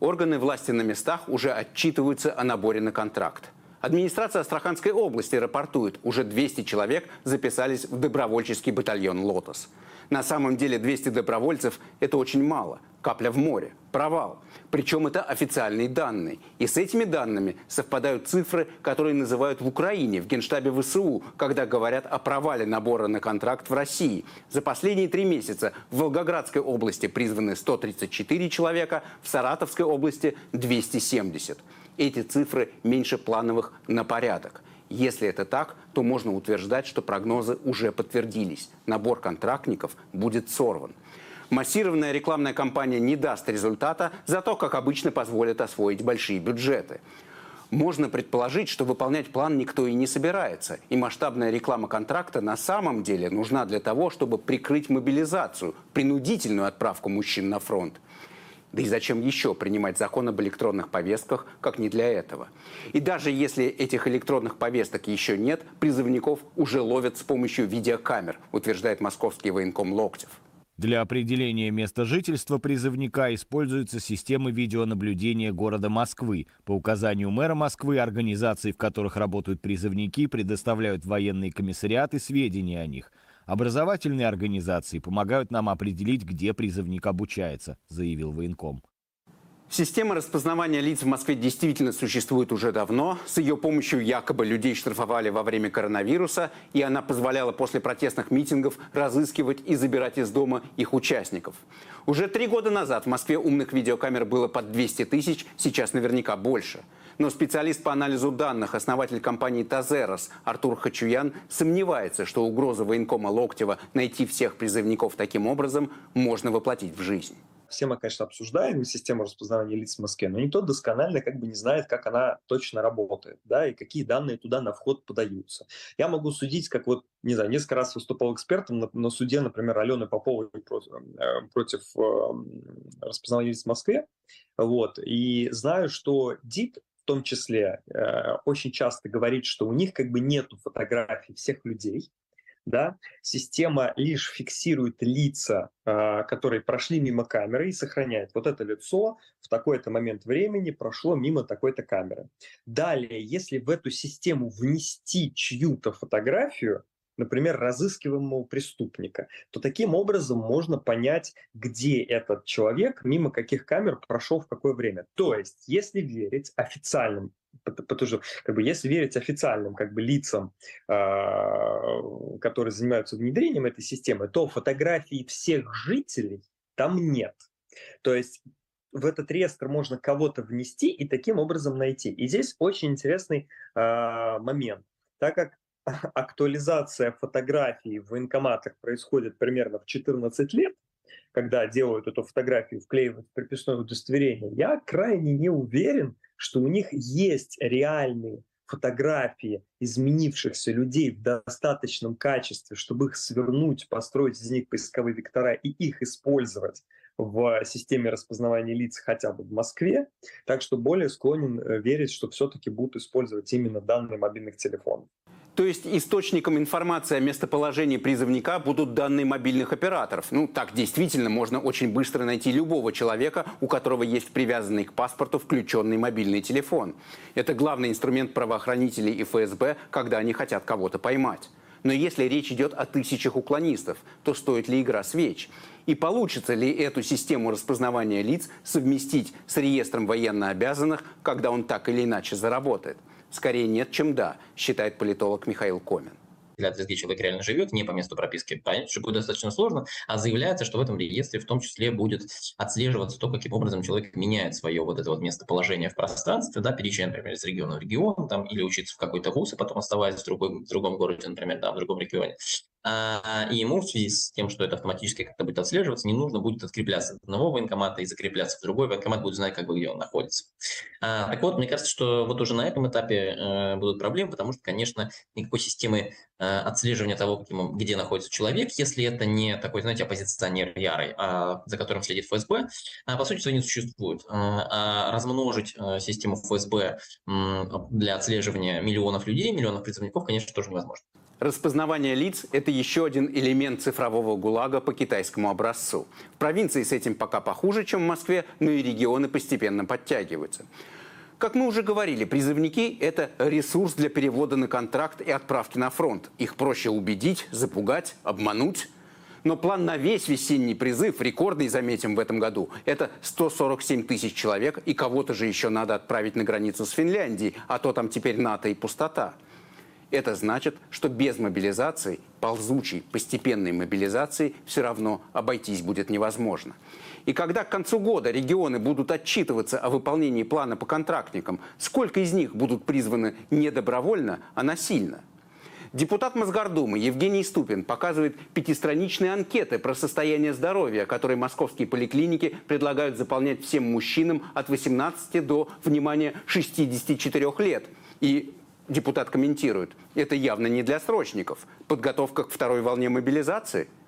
Органы власти на местах уже отчитываются о наборе на контракт. Администрация Астраханской области рапортует, уже 200 человек записались в добровольческий батальон «Лотос». На самом деле 200 добровольцев – это очень мало. Капля в море. Провал. Причем это официальные данные. И с этими данными совпадают цифры, которые называют в Украине, в Генштабе ВСУ, когда говорят о провале набора на контракт в России. За последние три месяца в Волгоградской области призваны 134 человека, в Саратовской области 270. Эти цифры меньше плановых на порядок. Если это так, то можно утверждать, что прогнозы уже подтвердились. Набор контрактников будет сорван. Массированная рекламная кампания не даст результата, зато, как обычно, позволит освоить большие бюджеты. Можно предположить, что выполнять план никто и не собирается. И масштабная реклама контракта на самом деле нужна для того, чтобы прикрыть мобилизацию, принудительную отправку мужчин на фронт. Да и зачем еще принимать закон об электронных повестках, как не для этого? И даже если этих электронных повесток еще нет, призывников уже ловят с помощью видеокамер, утверждает московский военком Локтев. Для определения места жительства призывника используются системы видеонаблюдения города Москвы. По указанию мэра Москвы, организации, в которых работают призывники, предоставляют военные комиссариаты сведения о них. Образовательные организации помогают нам определить, где призывник обучается, заявил военком. Система распознавания лиц в Москве действительно существует уже давно. С ее помощью якобы людей штрафовали во время коронавируса, и она позволяла после протестных митингов разыскивать и забирать из дома их участников. Уже три года назад в Москве умных видеокамер было под 200 тысяч, сейчас наверняка больше. Но специалист по анализу данных, основатель компании «Тазерос» Артур Хачуян сомневается, что угроза военкома Локтева найти всех призывников таким образом можно воплотить в жизнь все мы, конечно, обсуждаем систему распознавания лиц в Москве, но никто досконально как бы не знает, как она точно работает, да, и какие данные туда на вход подаются. Я могу судить, как вот, не знаю, несколько раз выступал экспертом на, на суде, например, Алены Поповой против, э, против э, распознавания лиц в Москве, вот, и знаю, что ДИП том числе э, очень часто говорит, что у них как бы нету фотографий всех людей, да, система лишь фиксирует лица, э, которые прошли мимо камеры и сохраняет. Вот это лицо в такой-то момент времени прошло мимо такой-то камеры. Далее, если в эту систему внести чью-то фотографию, например, разыскиваемого преступника, то таким образом можно понять, где этот человек, мимо каких камер прошел в какое время. То есть, если верить официальным потому что, как бы, если верить официальным как бы, лицам, э, которые занимаются внедрением этой системы, то фотографий всех жителей там нет. То есть в этот реестр можно кого-то внести и таким образом найти. И здесь очень интересный э, момент. Так как актуализация фотографий в военкоматах происходит примерно в 14 лет, когда делают эту фотографию, вклеивают в приписное удостоверение, я крайне не уверен, что у них есть реальные фотографии изменившихся людей в достаточном качестве, чтобы их свернуть, построить из них поисковые вектора и их использовать в системе распознавания лиц хотя бы в Москве. Так что более склонен э, верить, что все-таки будут использовать именно данные мобильных телефонов. То есть источником информации о местоположении призывника будут данные мобильных операторов. Ну, так действительно можно очень быстро найти любого человека, у которого есть привязанный к паспорту включенный мобильный телефон. Это главный инструмент правоохранителей и ФСБ, когда они хотят кого-то поймать. Но если речь идет о тысячах уклонистов, то стоит ли игра свеч? И получится ли эту систему распознавания лиц совместить с реестром военнообязанных, когда он так или иначе заработает? Скорее нет, чем да, считает политолог Михаил Комин определяться, где человек реально живет, не по месту прописки, понять, что будет достаточно сложно, а заявляется, что в этом реестре в том числе будет отслеживаться то, каким образом человек меняет свое вот это вот местоположение в пространстве, да, переезжая, например, из региона в регион, там, или учиться в какой-то вуз, и потом оставаясь в, другой, в другом городе, например, да, в другом регионе. А, и ему в связи с тем, что это автоматически как-то будет отслеживаться, не нужно будет открепляться от одного военкомата и закрепляться в другой. Военкомат будет знать, как бы, где он находится. А, так вот, мне кажется, что вот уже на этом этапе э, будут проблемы, потому что, конечно, никакой системы э, отслеживания того, каким, где находится человек, если это не такой, знаете, оппозиционер ярый, а, за которым следит ФСБ, а, по сути, не существует. А, а размножить э, систему ФСБ для отслеживания миллионов людей, миллионов призывников, конечно, тоже невозможно. Распознавание лиц – это еще один элемент цифрового ГУЛАГа по китайскому образцу. В провинции с этим пока похуже, чем в Москве, но и регионы постепенно подтягиваются. Как мы уже говорили, призывники – это ресурс для перевода на контракт и отправки на фронт. Их проще убедить, запугать, обмануть. Но план на весь весенний призыв, рекордный, заметим, в этом году, это 147 тысяч человек, и кого-то же еще надо отправить на границу с Финляндией, а то там теперь НАТО и пустота. Это значит, что без мобилизации, ползучей, постепенной мобилизации, все равно обойтись будет невозможно. И когда к концу года регионы будут отчитываться о выполнении плана по контрактникам, сколько из них будут призваны не добровольно, а насильно? Депутат Мосгордумы Евгений Ступин показывает пятистраничные анкеты про состояние здоровья, которые московские поликлиники предлагают заполнять всем мужчинам от 18 до, внимания, 64 лет. И депутат комментирует, это явно не для срочников. Подготовка к второй волне мобилизации –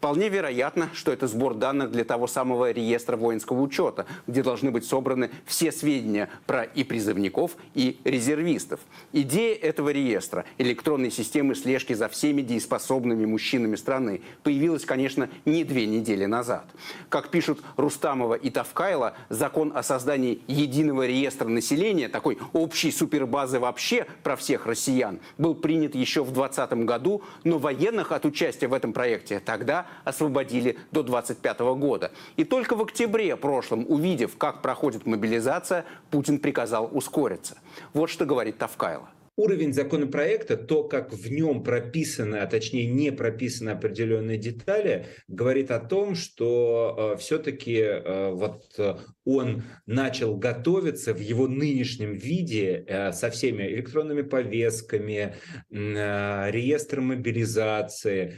Вполне вероятно, что это сбор данных для того самого реестра воинского учета, где должны быть собраны все сведения про и призывников, и резервистов. Идея этого реестра, электронной системы слежки за всеми дееспособными мужчинами страны, появилась, конечно, не две недели назад. Как пишут Рустамова и Тавкайла, закон о создании единого реестра населения, такой общей супербазы вообще про всех россиян, был принят еще в 2020 году, но военных от участия в этом проекте тогда освободили до 25 года. И только в октябре прошлом, увидев, как проходит мобилизация, Путин приказал ускориться. Вот что говорит Тавкайло уровень законопроекта, то, как в нем прописаны, а точнее не прописаны определенные детали, говорит о том, что э, все-таки э, вот э, он начал готовиться в его нынешнем виде э, со всеми электронными повестками, э, реестром мобилизации,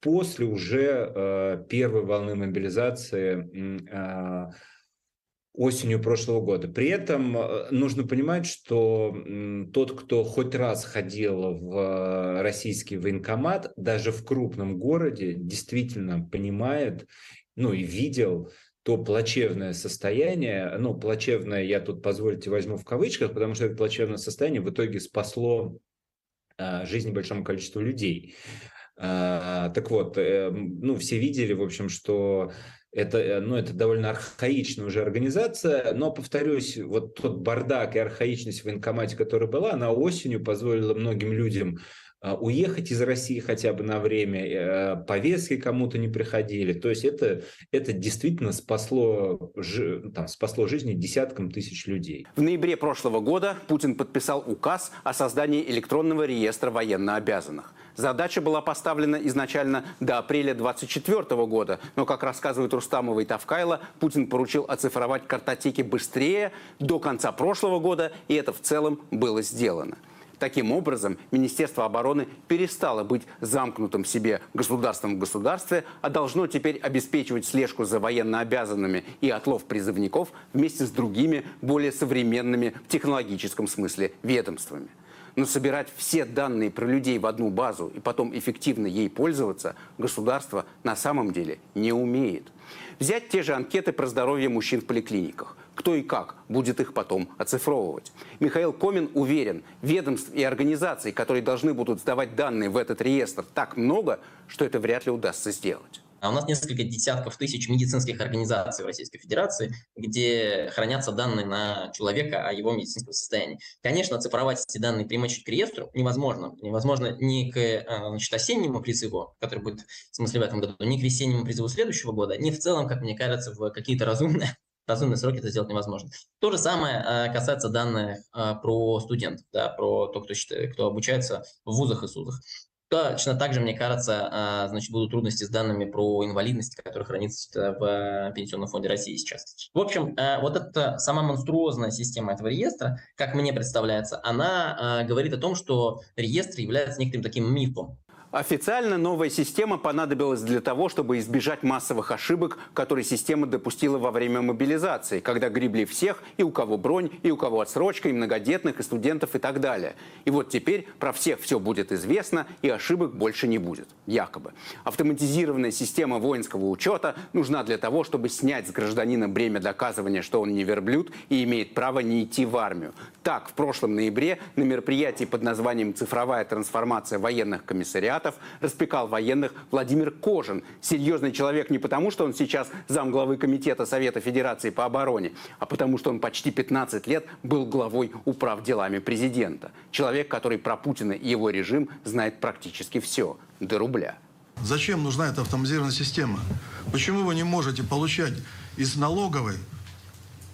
после уже э, первой волны мобилизации а, осенью прошлого года. При этом нужно понимать, что тот, кто хоть раз ходил в российский военкомат, даже в крупном городе, действительно понимает, ну и видел то плачевное состояние, ну, плачевное я тут, позвольте, возьму в кавычках, потому что это плачевное состояние в итоге спасло жизнь большому количеству людей. А, так вот, э, ну, все видели, в общем, что это, э, ну, это довольно архаичная уже организация, но, повторюсь, вот тот бардак и архаичность в военкомате, которая была, она осенью позволила многим людям а, уехать из России хотя бы на время, э, повестки кому-то не приходили. То есть это, это действительно спасло, там, спасло жизни десяткам тысяч людей. В ноябре прошлого года Путин подписал указ о создании электронного реестра военнообязанных. Задача была поставлена изначально до апреля 2024 года, но, как рассказывают Рустамова и Тавкайло, Путин поручил оцифровать картотеки быстрее, до конца прошлого года, и это в целом было сделано. Таким образом, Министерство обороны перестало быть замкнутым себе государством в государстве, а должно теперь обеспечивать слежку за военнообязанными и отлов призывников вместе с другими, более современными в технологическом смысле ведомствами. Но собирать все данные про людей в одну базу и потом эффективно ей пользоваться государство на самом деле не умеет. Взять те же анкеты про здоровье мужчин в поликлиниках. Кто и как будет их потом оцифровывать. Михаил Комин уверен, ведомств и организаций, которые должны будут сдавать данные в этот реестр, так много, что это вряд ли удастся сделать. А у нас несколько десятков тысяч медицинских организаций в Российской Федерации, где хранятся данные на человека о его медицинском состоянии. Конечно, оцифровать эти данные, примочить к реестру невозможно. Невозможно ни к э, значит, осеннему призыву, который будет в смысле в этом году, ни к весеннему призыву следующего года, ни в целом, как мне кажется, в какие-то разумные разумные сроки это сделать невозможно. То же самое касается данных про студентов, да, про то, кто, считает, кто обучается в вузах и судах. Точно так же, мне кажется, а, значит, будут трудности с данными про инвалидность, которые хранится в Пенсионном фонде России сейчас. В общем, а, вот эта сама монструозная система этого реестра, как мне представляется, она говорит о том, что реестр является некоторым таким мифом. Официально новая система понадобилась для того, чтобы избежать массовых ошибок, которые система допустила во время мобилизации, когда гребли всех, и у кого бронь, и у кого отсрочка, и многодетных, и студентов, и так далее. И вот теперь про всех все будет известно, и ошибок больше не будет, якобы. Автоматизированная система воинского учета нужна для того, чтобы снять с гражданина бремя доказывания, что он не верблюд и имеет право не идти в армию. Так, в прошлом ноябре на мероприятии под названием «Цифровая трансформация военных комиссариатов» Штатов распекал военных Владимир Кожин. Серьезный человек не потому, что он сейчас замглавы Комитета Совета Федерации по обороне, а потому что он почти 15 лет был главой управ делами президента. Человек, который про Путина и его режим знает практически все, до рубля. Зачем нужна эта автоматизированная система? Почему вы не можете получать из налоговой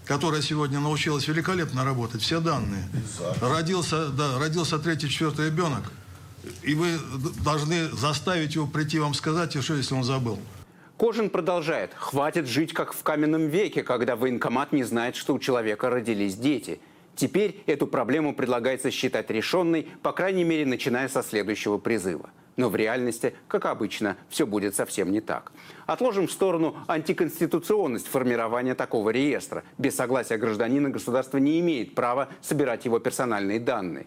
которая сегодня научилась великолепно работать, все данные. Родился, да, родился третий, четвертый ребенок. И вы должны заставить его прийти вам сказать, что если он забыл. Кожин продолжает. Хватит жить, как в каменном веке, когда военкомат не знает, что у человека родились дети. Теперь эту проблему предлагается считать решенной, по крайней мере, начиная со следующего призыва. Но в реальности, как обычно, все будет совсем не так. Отложим в сторону антиконституционность формирования такого реестра. Без согласия гражданина государство не имеет права собирать его персональные данные.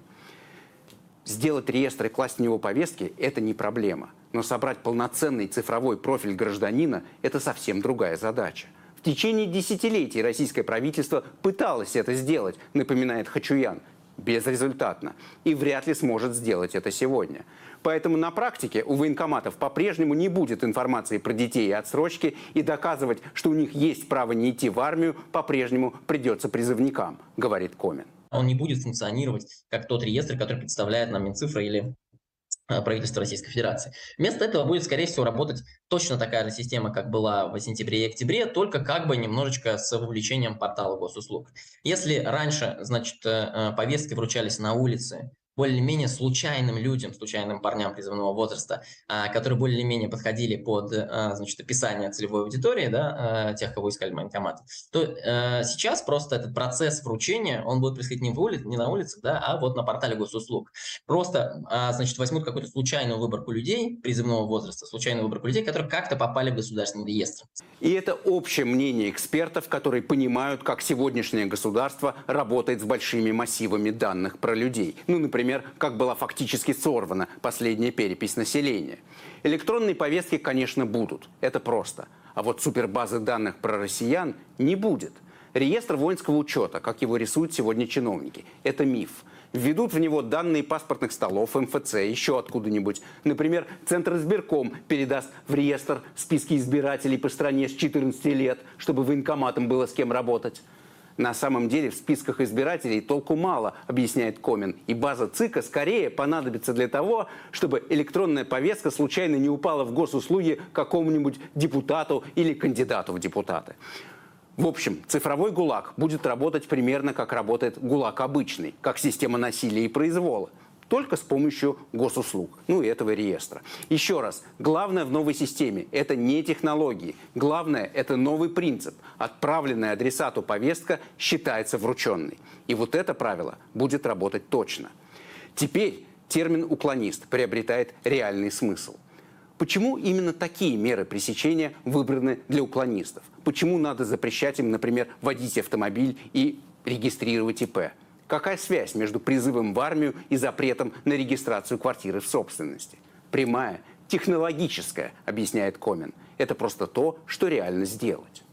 Сделать реестр и класть в него повестки – это не проблема. Но собрать полноценный цифровой профиль гражданина – это совсем другая задача. В течение десятилетий российское правительство пыталось это сделать, напоминает Хачуян, безрезультатно. И вряд ли сможет сделать это сегодня. Поэтому на практике у военкоматов по-прежнему не будет информации про детей и отсрочки, и доказывать, что у них есть право не идти в армию, по-прежнему придется призывникам, говорит Комин он не будет функционировать как тот реестр, который представляет нам Минцифра или э, правительство Российской Федерации. Вместо этого будет, скорее всего, работать точно такая же система, как была в сентябре и октябре, только как бы немножечко с вовлечением портала госуслуг. Если раньше, значит, э, э, повестки вручались на улице, более-менее случайным людям, случайным парням призывного возраста, а, которые более-менее подходили под а, значит, описание целевой аудитории, да, а, тех, кого искали военкомат, то сейчас просто этот процесс вручения, он будет происходить не, в улице, не на улице, да, а вот на портале госуслуг. Просто, значит, возьмут какую-то случайную выборку людей призывного возраста, случайную выборку людей, которые как-то попали в государственный реестр. И это общее мнение экспертов, которые понимают, как сегодняшнее государство работает с большими массивами данных про людей. Ну, например, например, как была фактически сорвана последняя перепись населения. Электронные повестки, конечно, будут. Это просто. А вот супербазы данных про россиян не будет. Реестр воинского учета, как его рисуют сегодня чиновники, это миф. Введут в него данные паспортных столов, МФЦ, еще откуда-нибудь. Например, Центр избирком передаст в реестр списки избирателей по стране с 14 лет, чтобы военкоматам было с кем работать. На самом деле в списках избирателей толку мало, объясняет Комин. И база ЦИКа скорее понадобится для того, чтобы электронная повестка случайно не упала в госуслуги какому-нибудь депутату или кандидату в депутаты. В общем, цифровой ГУЛАГ будет работать примерно как работает ГУЛАГ обычный, как система насилия и произвола только с помощью госуслуг, ну и этого реестра. Еще раз, главное в новой системе – это не технологии. Главное – это новый принцип. Отправленная адресату повестка считается врученной. И вот это правило будет работать точно. Теперь термин «уклонист» приобретает реальный смысл. Почему именно такие меры пресечения выбраны для уклонистов? Почему надо запрещать им, например, водить автомобиль и регистрировать ИП? Какая связь между призывом в армию и запретом на регистрацию квартиры в собственности? Прямая, технологическая, объясняет Комин. Это просто то, что реально сделать.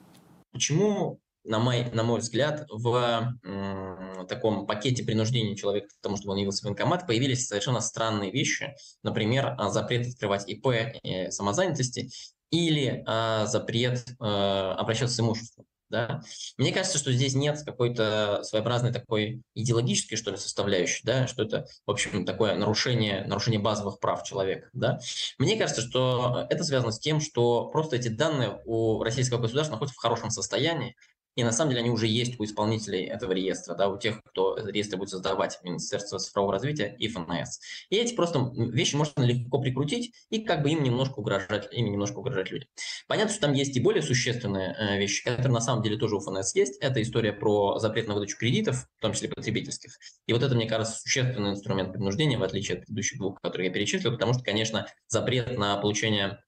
Почему на мой, на мой взгляд, в м, таком пакете принуждения человека к тому, чтобы он явился в военкомат, появились совершенно странные вещи. Например, а, запрет открывать ИП и самозанятости или а, запрет а, обращаться с имуществом. Да? Мне кажется, что здесь нет какой-то своеобразной такой идеологической, что ли, составляющей, да, что это, в общем, такое нарушение, нарушение базовых прав человека. Да? Мне кажется, что это связано с тем, что просто эти данные у российского государства находятся в хорошем состоянии, И на самом деле они уже есть у исполнителей этого реестра, да, у тех, кто реестр будет создавать, Министерство цифрового развития и ФНС. И эти просто вещи можно легко прикрутить и как бы им немножко угрожать, ими немножко угрожать людям. Понятно, что там есть и более существенные э, вещи, которые на самом деле тоже у ФНС есть. Это история про запрет на выдачу кредитов, в том числе потребительских. И вот это, мне кажется, существенный инструмент принуждения, в отличие от предыдущих двух, которые я перечислил, потому что, конечно, запрет на получение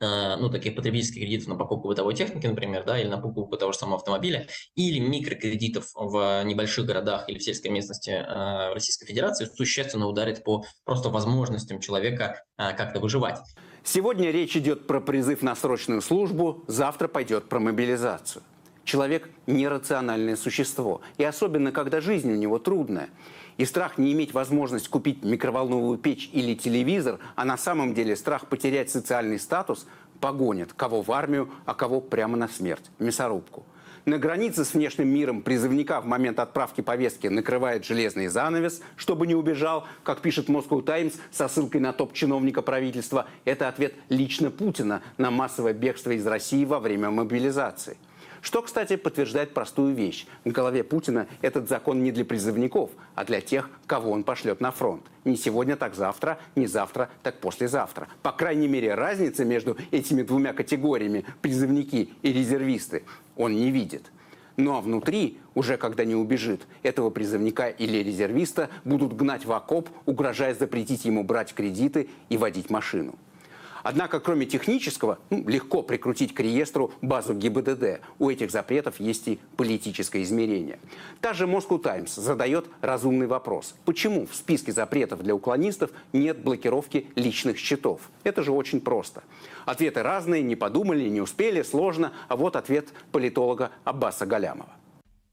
ну, таких потребительских кредитов на покупку бытовой техники, например, да, или на покупку того же самого автомобиля, или микрокредитов в небольших городах или в сельской местности э, Российской Федерации существенно ударит по просто возможностям человека э, как-то выживать. Сегодня речь идет про призыв на срочную службу, завтра пойдет про мобилизацию. Человек – нерациональное существо, и особенно, когда жизнь у него трудная. И страх не иметь возможность купить микроволновую печь или телевизор, а на самом деле страх потерять социальный статус, погонит кого в армию, а кого прямо на смерть, мясорубку. На границе с внешним миром призывника в момент отправки повестки накрывает железный занавес, чтобы не убежал, как пишет Moscow Times со ссылкой на топ-чиновника правительства. Это ответ лично Путина на массовое бегство из России во время мобилизации. Что, кстати, подтверждает простую вещь. В голове Путина этот закон не для призывников, а для тех, кого он пошлет на фронт. Не сегодня, так завтра, не завтра, так послезавтра. По крайней мере, разницы между этими двумя категориями, призывники и резервисты, он не видит. Ну а внутри, уже когда не убежит, этого призывника или резервиста будут гнать в окоп, угрожая запретить ему брать кредиты и водить машину. Однако, кроме технического, ну, легко прикрутить к реестру базу ГИБДД. У этих запретов есть и политическое измерение. Та же Moscow Times задает разумный вопрос. Почему в списке запретов для уклонистов нет блокировки личных счетов? Это же очень просто. Ответы разные, не подумали, не успели, сложно. А вот ответ политолога Аббаса Галямова.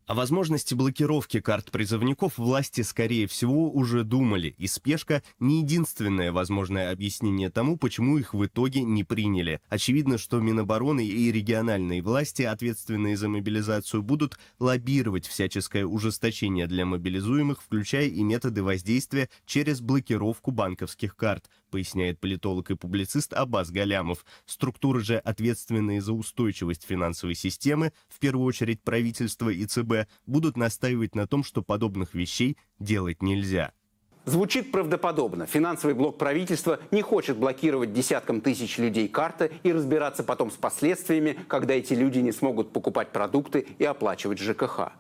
О возможности блокировки карт призывников власти, скорее всего, уже думали, и спешка – не единственное возможное объяснение тому, почему их в итоге не приняли. Очевидно, что Минобороны и региональные власти, ответственные за мобилизацию, будут лоббировать всяческое ужесточение для мобилизуемых, включая и методы воздействия через блокировку банковских карт, поясняет политолог и публицист Аббас Галямов. Структуры же, ответственные за устойчивость финансовой системы, в первую очередь правительство и ЦБ, будут настаивать на том, что подобных вещей делать нельзя. Звучит правдоподобно. Финансовый блок правительства не хочет блокировать десяткам тысяч людей карты и разбираться потом с последствиями, когда эти люди не смогут покупать продукты и оплачивать ЖКХ.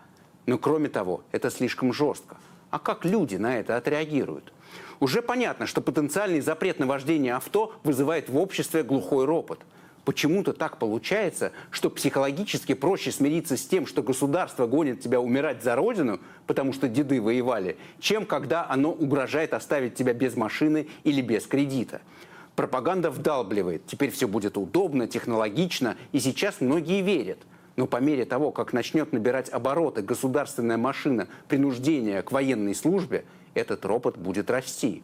Но кроме того, это слишком жестко. А как люди на это отреагируют? Уже понятно, что потенциальный запрет на вождение авто вызывает в обществе глухой ропот. Почему-то так получается, что психологически проще смириться с тем, что государство гонит тебя умирать за родину, потому что деды воевали, чем когда оно угрожает оставить тебя без машины или без кредита. Пропаганда вдалбливает, теперь все будет удобно, технологично, и сейчас многие верят. Но по мере того, как начнет набирать обороты государственная машина принуждения к военной службе, этот ропот будет расти.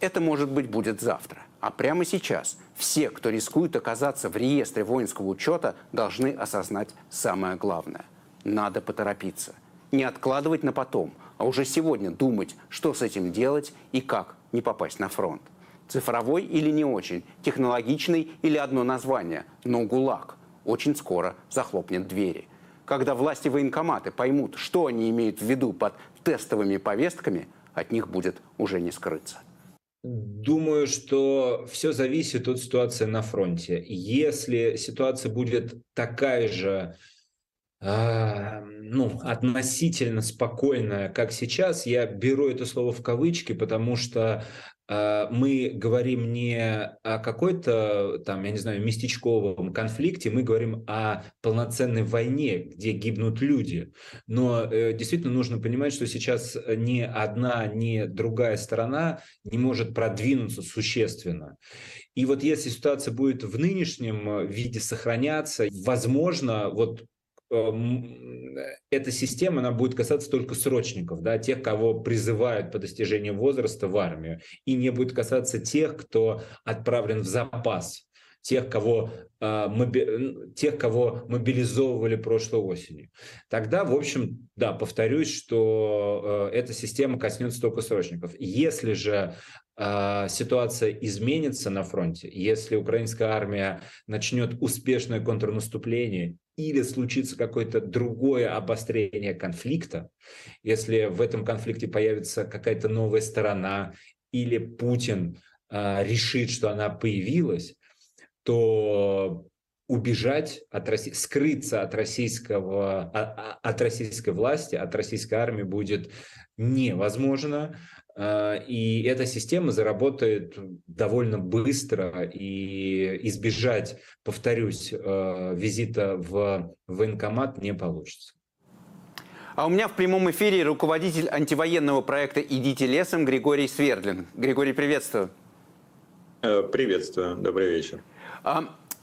Это, может быть, будет завтра. А прямо сейчас все, кто рискует оказаться в реестре воинского учета, должны осознать самое главное. Надо поторопиться. Не откладывать на потом, а уже сегодня думать, что с этим делать и как не попасть на фронт. Цифровой или не очень, технологичный или одно название, но ГУЛАГ очень скоро захлопнет двери. Когда власти военкоматы поймут, что они имеют в виду под тестовыми повестками, от них будет уже не скрыться. Думаю, что все зависит от ситуации на фронте. Если ситуация будет такая же, э, ну, относительно спокойная, как сейчас, я беру это слово в кавычки, потому что а, мы говорим не о какой-то там, я не знаю, местечковом конфликте, мы говорим о полноценной войне, где гибнут люди. Но э, действительно нужно понимать, что сейчас ни одна, ни другая сторона не может продвинуться существенно. И вот если ситуация будет в нынешнем виде сохраняться, возможно, вот эта система, она будет касаться только срочников, да, тех, кого призывают по достижении возраста в армию, и не будет касаться тех, кто отправлен в запас, тех, кого, э, моби... тех, кого мобилизовывали прошлой осенью. Тогда, в общем, да, повторюсь, что э, эта система коснется только срочников. Если же э, ситуация изменится на фронте, если украинская армия начнет успешное контрнаступление или случится какое-то другое обострение конфликта, если в этом конфликте появится какая-то новая сторона или Путин э, решит, что она появилась, то убежать от России, скрыться от российского, а, от российской власти, от российской армии будет невозможно. А, и эта система заработает довольно быстро, и избежать, повторюсь, а, визита в военкомат не получится. А у меня в прямом эфире руководитель антивоенного проекта «Идите лесом» Григорий Свердлин. Григорий, приветствую. Э, приветствую, добрый вечер.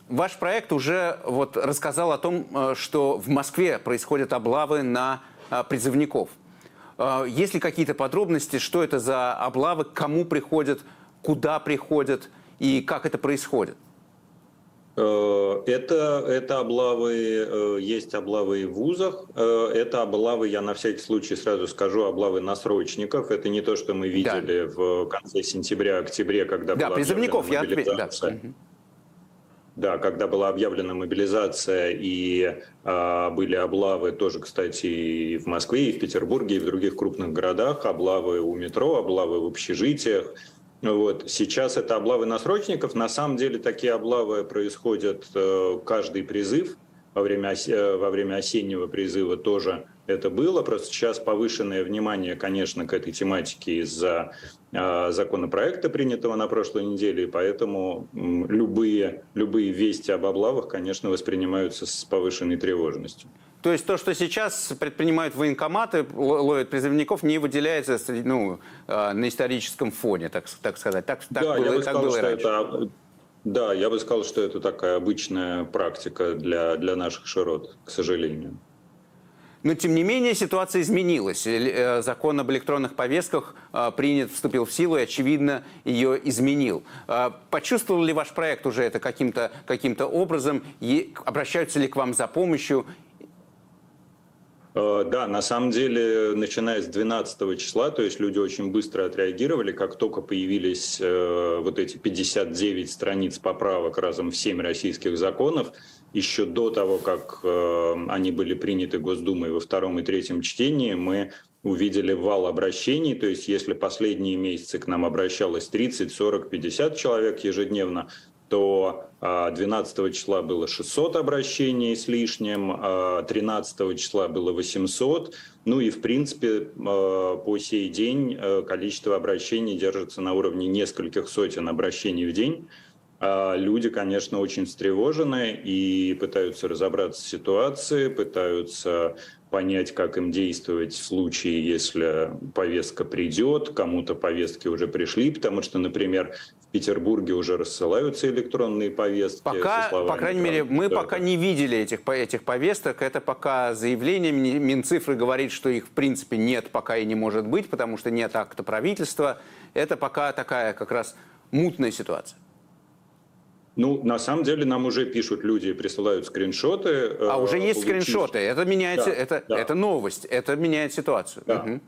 Ваш проект уже вот рассказал о том, э, что в Москве происходят облавы на призывников. Э, есть ли какие-то подробности, что это за облавы, к кому приходят, куда приходят и как это происходит? Это, это облавы, есть облавы в вузах, это облавы, я на всякий случай сразу скажу, облавы на срочников. Это не то, что мы видели да. в конце сентября-октябре, когда да, была призывников, я ответил, да. Да, когда была объявлена мобилизация и э, были облавы тоже, кстати, и в Москве, и в Петербурге, и в других крупных городах, облавы у метро, облавы в общежитиях. Вот. Сейчас это облавы на срочников. На самом деле такие облавы происходят э, каждый призыв. Во время, э, во время осеннего призыва тоже это было. Просто сейчас повышенное внимание, конечно, к этой тематике из-за э, законопроекта, принятого на прошлой неделе, и поэтому любые, любые вести об облавах, конечно, воспринимаются с повышенной тревожностью. То есть то, что сейчас предпринимают военкоматы, ловят призывников, не выделяется ну, э, на историческом фоне, так, так сказать. Так, так да, было, я бы так сказал, было что это да, я бы сказал, что это такая обычная практика для, для наших широт, к сожалению. Но, тем не менее, ситуация изменилась. Э, закон об электронных повестках э, принят, вступил в силу и, очевидно, ее изменил. Э, почувствовал ли ваш проект уже это каким-то каким образом? Обращаются ли к вам за помощью? Да, на самом деле, начиная с 12 числа, то есть люди очень быстро отреагировали, как только появились вот эти 59 страниц поправок разом в 7 российских законов, еще до того, как э, они были приняты Госдумой во втором и третьем чтении, мы увидели вал обращений, то есть если последние месяцы к нам обращалось 30, 40, 50 человек ежедневно, то 12 а, числа было 600 обращений с лишним, 13 а, числа было 800. Ну и, в принципе, по сей день э, количество обращений держится на уровне нескольких сотен обращений в день. А люди, конечно, очень встревожены и пытаются разобраться в ситуации, пытаются понять, как им действовать в случае, если повестка придет, кому-то повестки уже пришли, потому что, например, в Петербурге уже рассылаются электронные повестки. Пока, словами, по крайней мере, мы да. пока не видели этих, этих повесток. Это пока заявление. Минцифры говорит, что их в принципе нет, пока и не может быть, потому что нет акта правительства. Это пока такая как раз мутная ситуация. Ну, на самом деле нам уже пишут люди, присылают скриншоты. А уже есть получив... скриншоты. Это меняет, да, это, да. это новость, это меняет ситуацию. Да. Угу.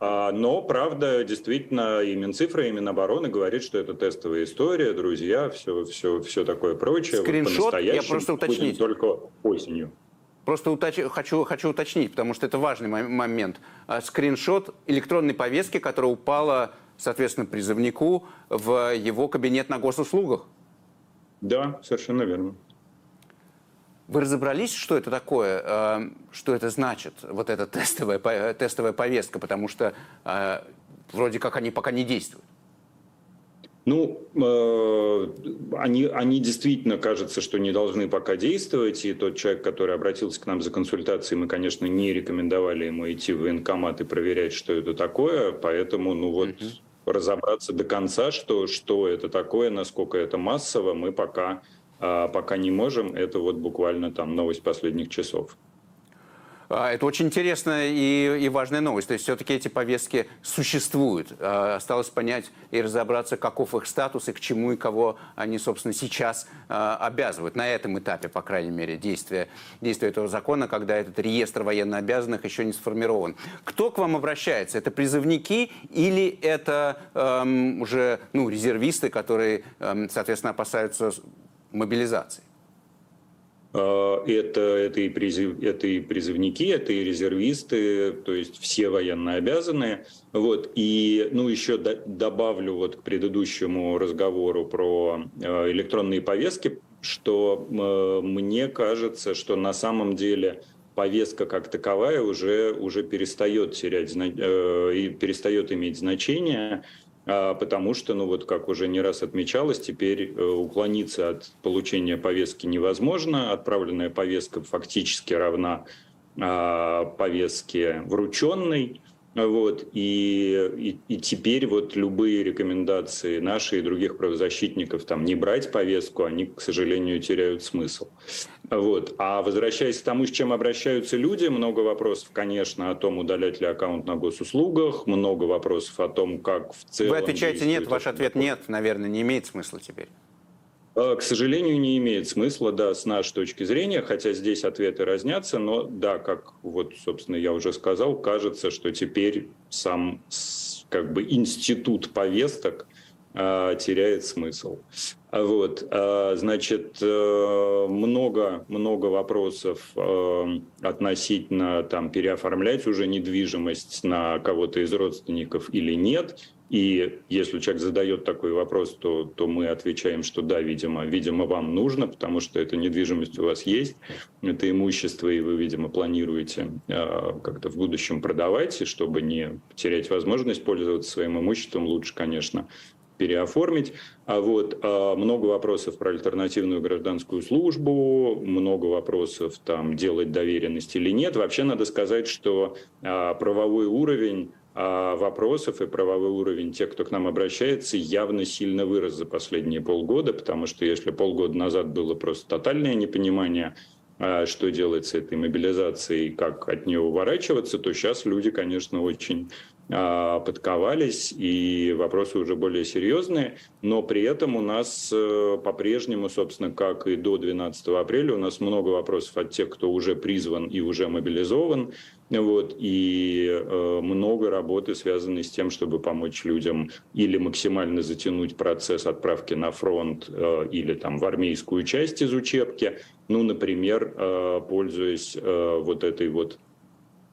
Но, правда, действительно, и Минцифра, и Минобороны говорит, что это тестовая история, друзья, все, все, все такое прочее. Скриншот, я просто уточнить. Только осенью. Просто уточ... хочу, хочу уточнить, потому что это важный момент. А, скриншот электронной повестки, которая упала, соответственно, призывнику в его кабинет на госуслугах. Да, совершенно верно. Вы разобрались, что это такое, э, что это значит, вот эта тестовая, тестовая повестка, потому что э, вроде как они пока не действуют? Ну, э, они, они действительно, кажется, что не должны пока действовать. И тот человек, который обратился к нам за консультацией, мы, конечно, не рекомендовали ему идти в военкомат и проверять, что это такое. Поэтому, ну вот, угу разобраться до конца, что, что это такое, насколько это массово, мы пока, а, пока не можем. Это вот буквально там новость последних часов. А, Это очень интересная и, и важная новость. То есть все-таки эти повестки существуют. А, Осталось понять и разобраться, каков их статус и к чему и кого они, собственно, сейчас а, обязывают. На этом этапе, по крайней мере, действия, действия этого закона, когда этот реестр военнообязанных еще не сформирован. Кто к вам обращается? Это призывники или это эм, уже ну, резервисты, которые, эм, соответственно, опасаются мобилизации? А, Это, это, и призыв, это и призывники, это и резервисты, то есть все военнообязанные. Вот. И ну, еще до- добавлю вот к предыдущему разговору про э, электронные повестки, что э, мне кажется, что на самом деле повестка как таковая уже, уже перестает терять, э, перестает иметь значение, а, потому что, ну вот как уже не раз отмечалось, теперь э, уклониться от получения повестки невозможно. Отправленная повестка фактически равна а, повестке врученной. Вот, и, и, и теперь вот любые рекомендации наши и других правозащитников там не брать повестку, они, к сожалению, теряют смысл. Вот. А возвращаясь к тому, с чем обращаются люди, много вопросов, конечно, о том, удалять ли аккаунт на госуслугах, много вопросов о том, как в целом... Вы отвечаете нет, ваш ответ нет, наверное, не имеет смысла теперь. Э, К сожалению, не имеет смысла, да, с нашей точки зрения, хотя здесь ответы разнятся, но да, как вот, собственно, я уже сказал, кажется, что теперь сам как бы институт повесток э, теряет смысл. А Вот, э, значит, э, много, много вопросов э, относительно там переоформлять уже недвижимость на кого-то из родственников или нет. И если человек задает такой вопрос, то, то мы отвечаем, что да, видимо, видимо, вам нужно, потому что эта недвижимость у вас есть, это имущество, и вы, видимо, планируете э, как-то в будущем продавать, и чтобы не терять возможность пользоваться своим имуществом, лучше, конечно, переоформить. А вот а, много вопросов про альтернативную гражданскую службу, много вопросов там делать доверенность или нет. Вообще надо сказать, что а, правовой уровень вопросов и правовой уровень тех, кто к нам обращается, явно сильно вырос за последние полгода, потому что если полгода назад было просто тотальное непонимание, а, что делать с этой мобилизацией, как от нее уворачиваться, то сейчас люди, конечно, очень а, подковались, и вопросы уже более серьезные, но при этом у нас э, по-прежнему, собственно, как и до 12 апреля, у нас много вопросов от тех, кто уже призван и уже мобилизован, вот, и э, много работы, связанной с тем, чтобы помочь людям или максимально затянуть процесс отправки на фронт э, или там в армейскую часть из учебки, ну, например, пользуясь вот этой вот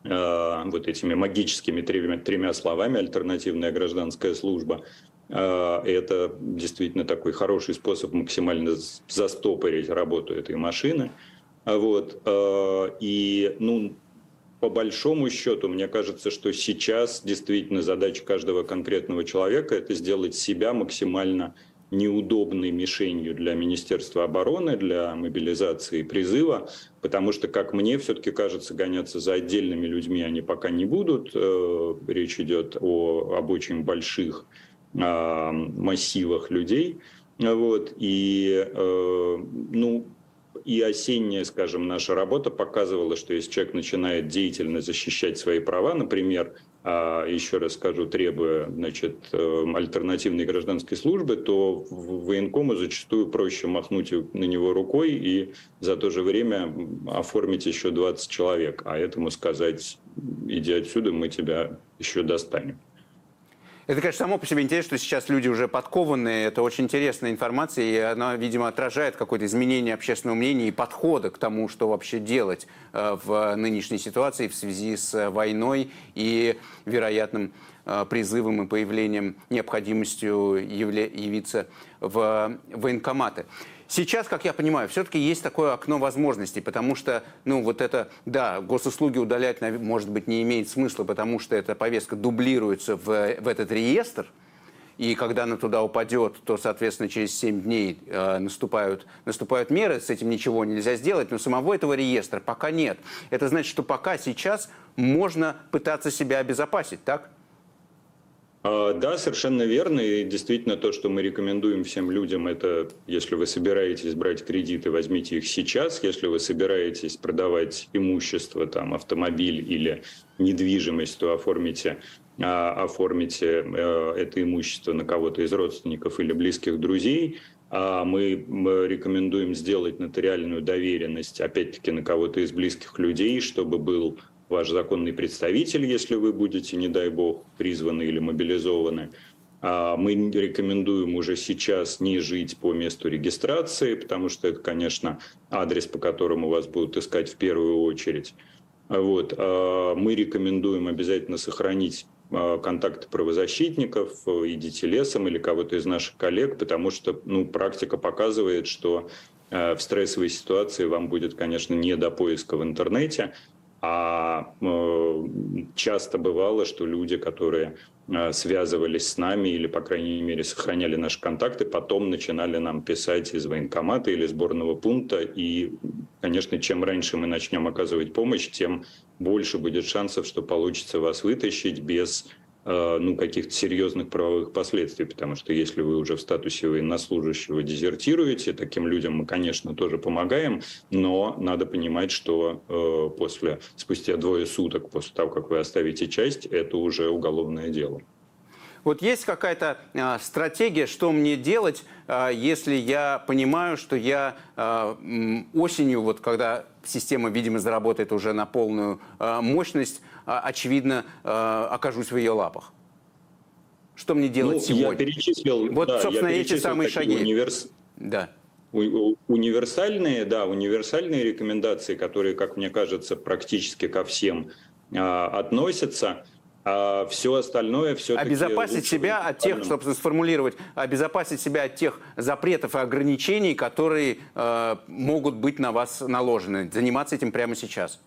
э, вот этими магическими тремя, тремя словами «альтернативная гражданская служба», э, это действительно такой хороший способ максимально застопорить работу этой машины. Вот. э, И, ну, по большому счету, мне кажется, что сейчас действительно задача каждого конкретного человека – это сделать себя максимально неудобной мишенью для Министерства обороны, для мобилизации призыва, потому что, как мне все-таки кажется, гоняться за отдельными людьми они пока не будут. Э, Речь идет о, об очень больших а, массивах людей. Вот. И, э, ну, и осенняя, скажем, наша работа показывала, что если человек начинает деятельно защищать свои права, например, еще раз скажу, требуя значит, э, альтернативной гражданской службы, то военкому зачастую проще махнуть на него рукой и за то же время оформить еще 20 человек, а этому сказать, иди отсюда, мы тебя еще достанем. Это, конечно, само по себе интересно, что сейчас люди уже подкованные. Это очень интересная информация, и она, видимо, отражает какое-то изменение общественного мнения и подхода к тому, что вообще делать э, в нынешней ситуации в связи с э, войной и вероятным э, призывом и появлением, необходимостью явля- явиться в военкоматы. Сейчас, как я понимаю, все-таки есть такое окно возможностей, потому что, ну, вот это, да, госуслуги удалять, может быть, не имеет смысла, потому что эта повестка дублируется в, в этот реестр, и когда она туда упадет, то, соответственно, через 7 дней э, наступают, наступают меры, с этим ничего нельзя сделать, но самого этого реестра пока нет. Это значит, что пока сейчас можно пытаться себя обезопасить, так? А, да, совершенно верно. И действительно то, что мы рекомендуем всем людям, это если вы собираетесь брать кредиты, возьмите их сейчас. Если вы собираетесь продавать имущество, там, автомобиль или недвижимость, то оформите а, оформите э, это имущество на кого-то из родственников или близких друзей. А мы рекомендуем сделать нотариальную доверенность, опять-таки, на кого-то из близких людей, чтобы был ваш законный представитель, если вы будете, не дай бог, призваны или мобилизованы. А мы рекомендуем уже сейчас не жить по месту регистрации, потому что это, конечно, адрес, по которому вас будут искать в первую очередь. Вот. А мы рекомендуем обязательно сохранить а, контакты правозащитников, идите лесом или кого-то из наших коллег, потому что ну, практика показывает, что в стрессовой ситуации вам будет, конечно, не до поиска в интернете, а э, часто бывало, что люди, которые э, связывались с нами или, по крайней мере, сохраняли наши контакты, потом начинали нам писать из военкомата или сборного пункта. И, конечно, чем раньше мы начнем оказывать помощь, тем больше будет шансов, что получится вас вытащить без ну, каких-то серьезных правовых последствий, потому что если вы уже в статусе военнослужащего дезертируете, таким людям мы, конечно, тоже помогаем, но надо понимать, что э, после, спустя двое суток после того, как вы оставите часть, это уже уголовное дело. Вот есть какая-то э, стратегия, что мне делать, э, если я понимаю, что я э, осенью, вот когда система, видимо, заработает уже на полную э, мощность, очевидно, а, окажусь в ее лапах. Что мне делать ну, сегодня? Я перечислил, вот, да, собственно, я эти самые шаги. Универс... Да. Универсальные, да, универсальные рекомендации, которые, как мне кажется, практически ко всем а, относятся. А все остальное все обезопасить себя от тех, чтобы сформулировать, обезопасить себя от тех запретов и ограничений, которые э, могут быть на вас наложены. Заниматься этим прямо сейчас.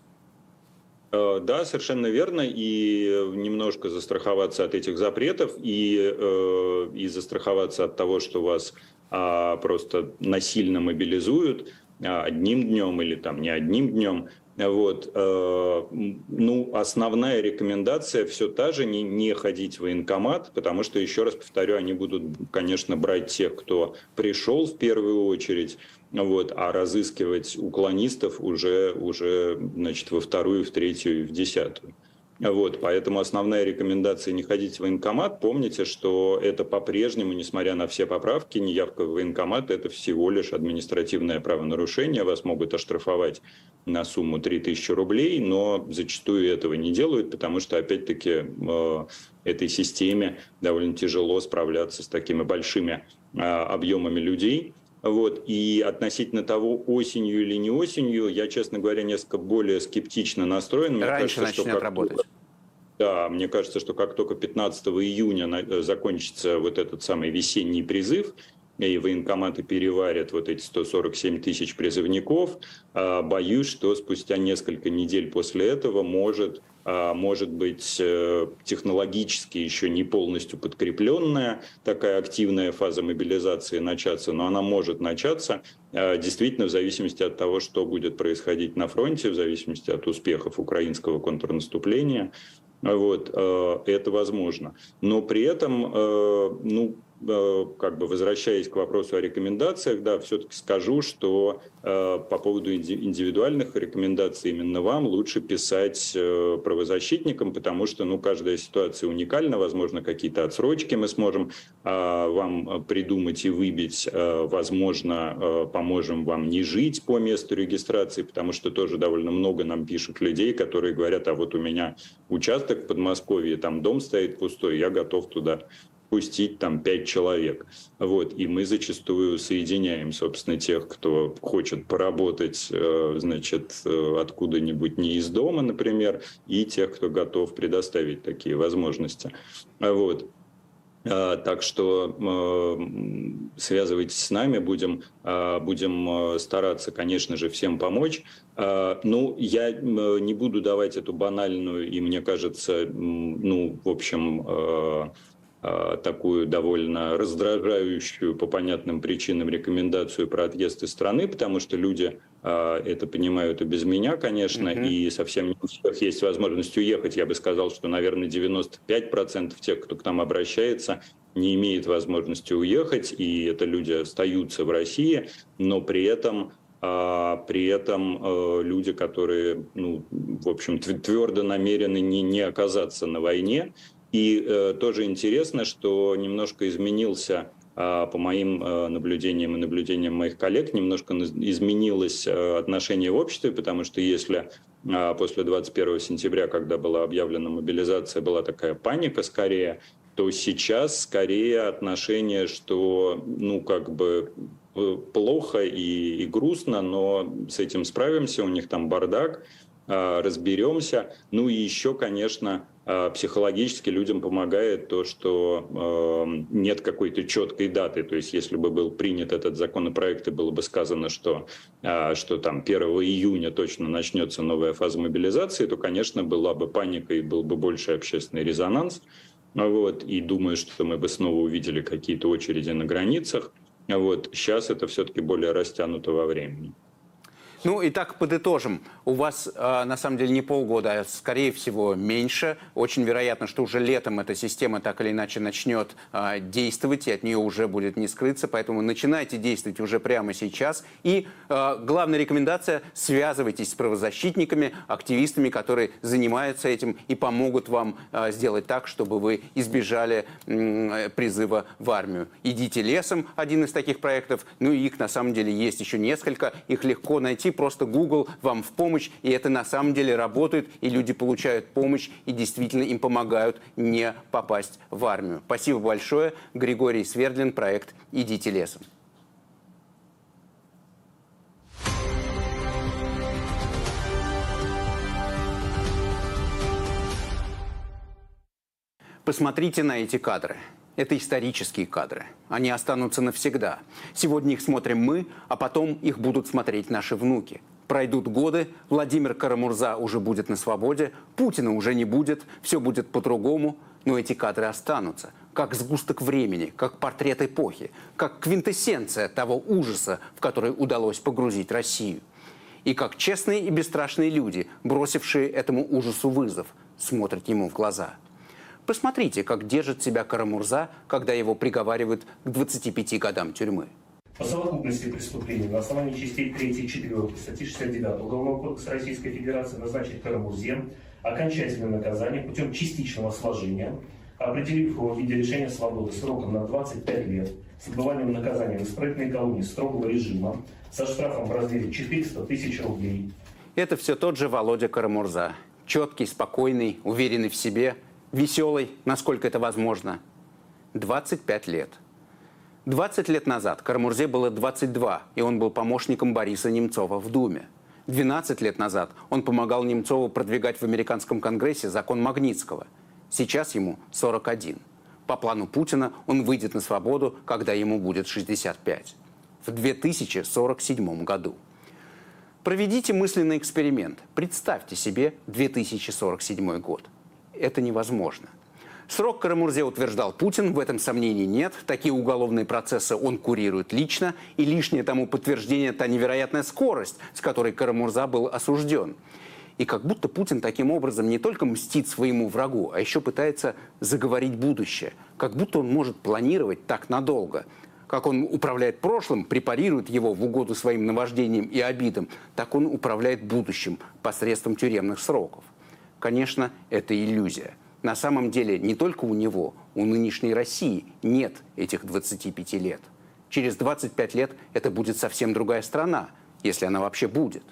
Э, да, совершенно верно. И немножко застраховаться от этих запретов и, э, и застраховаться от того, что вас а, просто насильно мобилизуют а, одним днем или там не одним днем. Вот. Э, ну, основная рекомендация все та же, не, не ходить в военкомат, потому что, еще раз повторю, они будут, конечно, брать тех, кто пришел в первую очередь, вот, а разыскивать уклонистов уже, уже значит, во вторую, в третью и в десятую. Вот, поэтому основная рекомендация не ходить в военкомат. Помните, что это по-прежнему, несмотря на все поправки, неявка в военкомат – это всего лишь административное правонарушение. Вас могут оштрафовать на сумму 3000 рублей, но зачастую этого не делают, потому что, опять-таки, э, этой системе довольно тяжело справляться с такими большими э, объемами людей. Вот. И относительно того, осенью или не осенью, я, честно говоря, несколько более скептично настроен. Мне Раньше кажется, начнет работать. Только, да, мне кажется, что как только 15 июня э, закончится вот этот самый весенний призыв, и военкоматы переварят вот эти 147 тысяч призывников, а, боюсь, что спустя несколько недель после этого может может быть э, технологически еще не полностью подкрепленная такая активная фаза мобилизации начаться, но она может начаться а, действительно в зависимости от того, что будет происходить на фронте, в зависимости от успехов украинского контрнаступления. Вот, э, это возможно. Но при этом, э, ну, как бы возвращаясь к вопросу о рекомендациях, да, все-таки скажу, что э, по поводу индивидуальных рекомендаций именно вам лучше писать э, правозащитникам, потому что, ну, каждая ситуация уникальна, возможно, какие-то отсрочки мы сможем э, вам придумать и выбить, э, возможно, э, поможем вам не жить по месту регистрации, потому что тоже довольно много нам пишут людей, которые говорят, а вот у меня участок в Подмосковье, там дом стоит пустой, я готов туда пустить там пять человек. Вот. И мы зачастую соединяем, собственно, тех, кто хочет поработать, э, значит, э, откуда-нибудь не из дома, например, и тех, кто готов предоставить такие возможности. Вот. А, так что э, связывайтесь с нами, будем, будем стараться, конечно же, всем помочь. А, ну, я не буду давать эту банальную и, мне кажется, ну, в общем, такую довольно раздражающую по понятным причинам рекомендацию про отъезд из страны, потому что люди э, это понимают и без меня, конечно, mm-hmm. и совсем не у всех есть возможность уехать. Я бы сказал, что, наверное, 95% тех, кто к нам обращается, не имеет возможности уехать, и это люди остаются в России, но при этом а при этом э, люди, которые, ну, в общем, твердо намерены не, не оказаться на войне. И э, тоже интересно, что немножко изменился э, по моим э, наблюдениям и наблюдениям моих коллег, немножко изменилось э, отношение в обществе, потому что если э, после 21 сентября, когда была объявлена мобилизация, была такая паника скорее, то сейчас скорее отношение, что, ну, как бы Э, плохо и, и грустно, но с этим справимся, у них там бардак, а, разберемся. Ну и еще, конечно, а, психологически людям помогает то, что э, нет какой-то четкой даты. То есть, если бы был принят этот законопроект и было бы сказано, что, э, что там 1 июня точно начнется новая фаза мобилизации, то, конечно, была бы паника и был бы больше общественный резонанс. Вот, и думаю, что мы бы снова увидели какие-то очереди на границах. Вот. Сейчас это все-таки более растянуто во времени. Ну и так подытожим. У вас э, на самом деле не полгода, а скорее всего меньше. Очень вероятно, что уже летом эта система так или иначе начнет э, действовать, и от нее уже будет не скрыться. Поэтому начинайте действовать уже прямо сейчас. И э, главная рекомендация – связывайтесь с правозащитниками, активистами, которые занимаются этим и помогут вам э, сделать так, чтобы вы избежали э, призыва в армию. «Идите лесом» – один из таких проектов. Ну и их на самом деле есть еще несколько. Их легко найти найти просто Google вам в помощь, и это на самом деле работает, и люди получают помощь, и действительно им помогают не попасть в армию. Спасибо большое. Григорий Свердлин, проект «Идите лесом». Посмотрите на эти кадры. Это исторические кадры. Они останутся навсегда. Сегодня их смотрим мы, а потом их будут смотреть наши внуки. Пройдут годы, Владимир Карамурза уже будет на свободе, Путина уже не будет, все будет по-другому, но эти кадры останутся как сгусток времени, как портрет эпохи, как квинтэссенция того ужаса, в который удалось погрузить Россию. И как честные и бесстрашные люди, бросившие этому ужасу вызов, смотрят ему в глаза – Посмотрите, как держит себя Карамурза, когда его приговаривают к 25 годам тюрьмы. По совокупности преступлений на основании частей 3 и 4 статьи 69 Уголовного кодекса Российской Федерации назначить Карамурзе окончательное наказание путем частичного сложения, определив его в виде лишения свободы сроком на 25 лет с отбыванием наказания в исправительной колонии строгого режима со штрафом в размере 400 тысяч рублей. Это все тот же Володя Карамурза. Четкий, спокойный, уверенный в себе – веселый, насколько это возможно. 25 лет. 20 лет назад Карамурзе было 22, и он был помощником Бориса Немцова в Думе. 12 лет назад он помогал Немцову продвигать в американском конгрессе закон Магнитского. Сейчас ему 41. По плану Путина он выйдет на свободу, когда ему будет 65. В 2047 году. Проведите мысленный эксперимент. Представьте себе 2047 год это невозможно. Срок Карамурзе утверждал Путин, в этом сомнений нет. Такие уголовные процессы он курирует лично. И лишнее тому подтверждение – та невероятная скорость, с которой Карамурза был осужден. И как будто Путин таким образом не только мстит своему врагу, а еще пытается заговорить будущее. Как будто он может планировать так надолго. Как он управляет прошлым, препарирует его в угоду своим наваждениям и обидам, так он управляет будущим посредством тюремных сроков. Конечно, это иллюзия. На самом деле не только у него, у нынешней России нет этих 25 лет. Через 25 лет это будет совсем другая страна, если она вообще будет.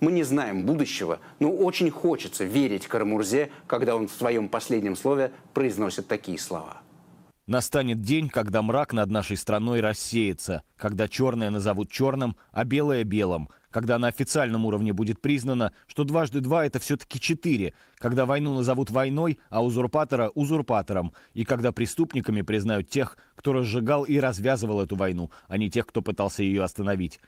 Мы не знаем будущего, но очень хочется верить Карамурзе, когда он в своем последнем слове произносит такие слова. Настанет день, когда мрак над нашей страной рассеется, когда черное назовут черным, а белое – белым, когда на официальном уровне будет признано, что дважды два – это все-таки четыре, когда войну назовут войной, а узурпатора – узурпатором, и когда преступниками признают тех, кто разжигал и развязывал эту войну, а не тех, кто пытался ее остановить.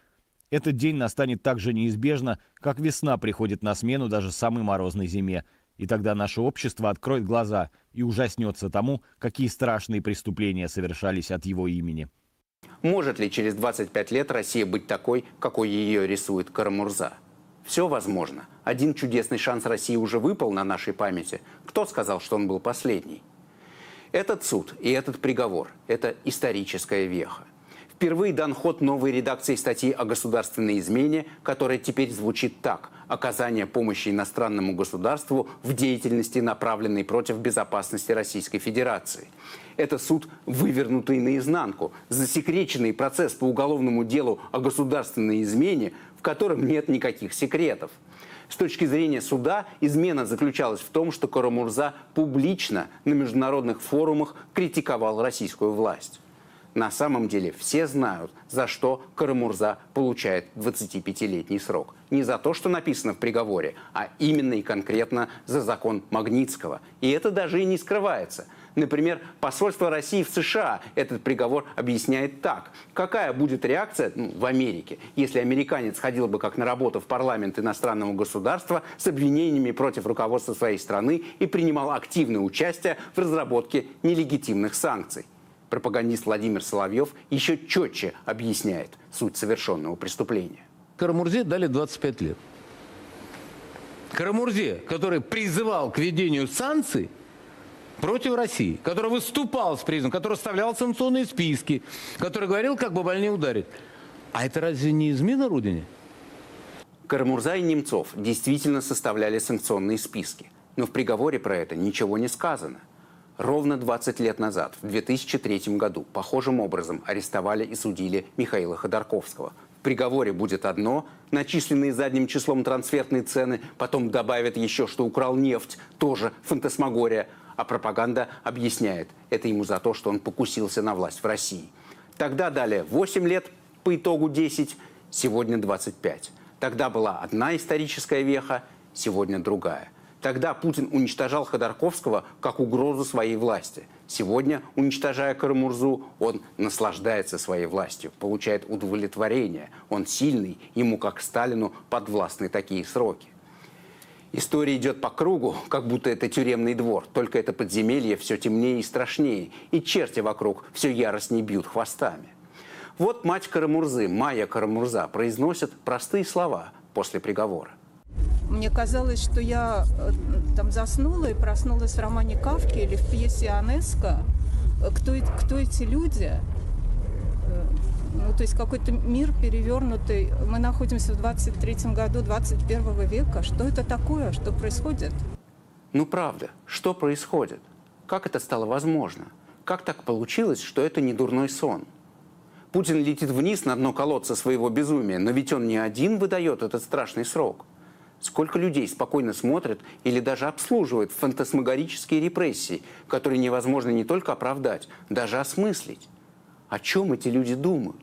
Этот день настанет так же неизбежно, как весна приходит на смену даже самой морозной зиме. И тогда наше общество откроет глаза и ужаснется тому, какие страшные преступления совершались от его имени. Может ли через 25 лет Россия быть такой, какой ее рисует Карамурза? Все возможно. Один чудесный шанс России уже выпал на нашей памяти. Кто сказал, что он был последний? Этот суд и этот приговор – это историческая веха. Впервые дан ход новой редакции статьи о государственной измене, которая теперь звучит так – оказание помощи иностранному государству в деятельности, направленной против безопасности Российской Федерации. Это суд, вывернутый наизнанку, засекреченный процесс по уголовному делу о государственной измене, в котором нет никаких секретов. С точки зрения суда, измена заключалась в том, что Карамурза публично на международных форумах критиковал российскую власть. На самом деле все знают, за что Карамурза получает 25-летний срок. Не за то, что написано в приговоре, а именно и конкретно за закон Магнитского. И это даже и не скрывается. Например, посольство России в США этот приговор объясняет так. Какая будет реакция ну, в Америке, если американец ходил бы как на работу в парламент иностранного государства с обвинениями против руководства своей страны и принимал активное участие в разработке нелегитимных санкций? Пропагандист Владимир Соловьев еще четче объясняет суть совершенного преступления. Карамурзе дали 25 лет. Карамурзе, который призывал к введению санкций против России, который выступал с призывом, который составлял санкционные списки, который говорил, как бы больнее ударить. А это разве не измена Родине? Карамурза и Немцов действительно составляли санкционные списки. Но в приговоре про это ничего не сказано. Ровно 20 лет назад, в 2003 году, похожим образом арестовали и судили Михаила Ходорковского. В приговоре будет одно, начисленные задним числом трансфертные цены, потом добавят еще, что украл нефть, тоже фантасмагория, а пропаганда объясняет, это ему за то, что он покусился на власть в России. Тогда дали 8 лет, по итогу 10, сегодня 25. Тогда была одна историческая веха, сегодня другая – Тогда Путин уничтожал Ходорковского как угрозу своей власти. Сегодня, уничтожая Карамурзу, он наслаждается своей властью, получает удовлетворение. Он сильный, ему, как Сталину, подвластны такие сроки. История идет по кругу, как будто это тюремный двор, только это подземелье все темнее и страшнее, и черти вокруг все яростнее бьют хвостами. Вот мать Карамурзы, Майя Карамурза, произносит простые слова после приговора. Мне казалось, что я э, там заснула и проснулась в романе Кавки или в пьесе Анеска. Кто, кто эти люди? Э, ну, то есть какой-то мир перевернутый. Мы находимся в 23 году 21 века. Что это такое? Что происходит? Ну, правда, что происходит? Как это стало возможно? Как так получилось, что это не дурной сон? Путин летит вниз на дно колодца своего безумия, но ведь он не один выдает этот страшный срок – Сколько людей спокойно смотрят или даже обслуживают фантасмагорические репрессии, которые невозможно не только оправдать, даже осмыслить? О чем эти люди думают?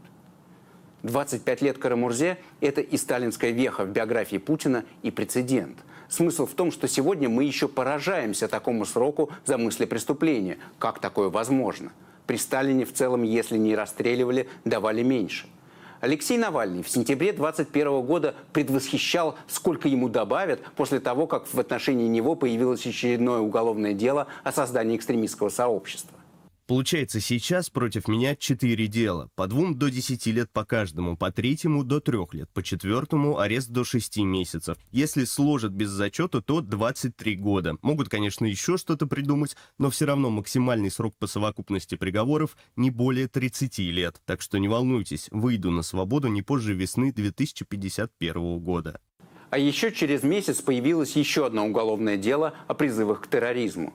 25 лет Карамурзе – это и сталинская веха в биографии Путина, и прецедент. Смысл в том, что сегодня мы еще поражаемся такому сроку за мысли преступления. Как такое возможно? При Сталине в целом, если не расстреливали, давали меньше. Алексей Навальный в сентябре 2021 года предвосхищал, сколько ему добавят после того, как в отношении него появилось очередное уголовное дело о создании экстремистского сообщества. Получается, сейчас против меня четыре дела. По двум до 10 лет по каждому, по третьему до трех лет, по четвертому арест до 6 месяцев. Если сложат без зачета, то 23 года. Могут, конечно, еще что-то придумать, но все равно максимальный срок по совокупности приговоров не более 30 лет. Так что не волнуйтесь, выйду на свободу не позже весны 2051 года. А еще через месяц появилось еще одно уголовное дело о призывах к терроризму.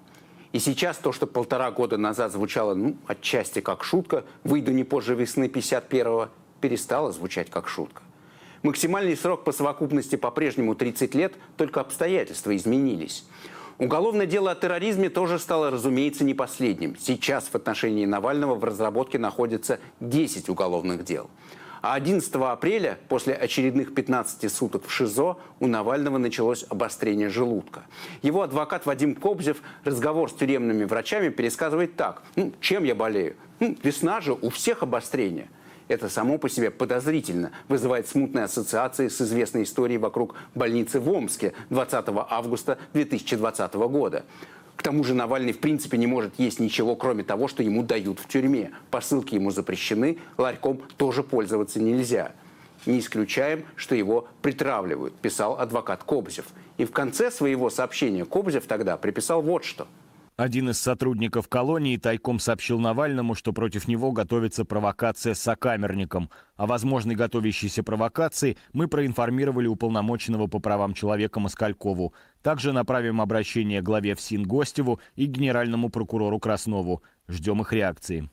И сейчас то, что полтора года назад звучало, ну, отчасти как шутка, выйду не позже весны 51-го, перестало звучать как шутка. Максимальный срок по совокупности по-прежнему 30 лет, только обстоятельства изменились. Уголовное дело о терроризме тоже стало, разумеется, не последним. Сейчас в отношении Навального в разработке находится 10 уголовных дел. А 11 апреля, после очередных 15 суток в ШИЗО, у Навального началось обострение желудка. Его адвокат Вадим Кобзев разговор с тюремными врачами пересказывает так. Ну, чем я болею? Ну, весна же, у всех обострение. Это само по себе подозрительно, вызывает смутные ассоциации с известной историей вокруг больницы в Омске 20 августа 2020 года. К тому же Навальный в принципе не может есть ничего, кроме того, что ему дают в тюрьме. Посылки ему запрещены, ларьком тоже пользоваться нельзя. Не исключаем, что его притравливают, писал адвокат Кобзев. И в конце своего сообщения Кобзев тогда приписал вот что – один из сотрудников колонии тайком сообщил Навальному, что против него готовится провокация с сокамерником. О возможной готовящейся провокации мы проинформировали уполномоченного по правам человека Москалькову. Также направим обращение главе ФСИН Гостеву и генеральному прокурору Краснову. Ждем их реакции.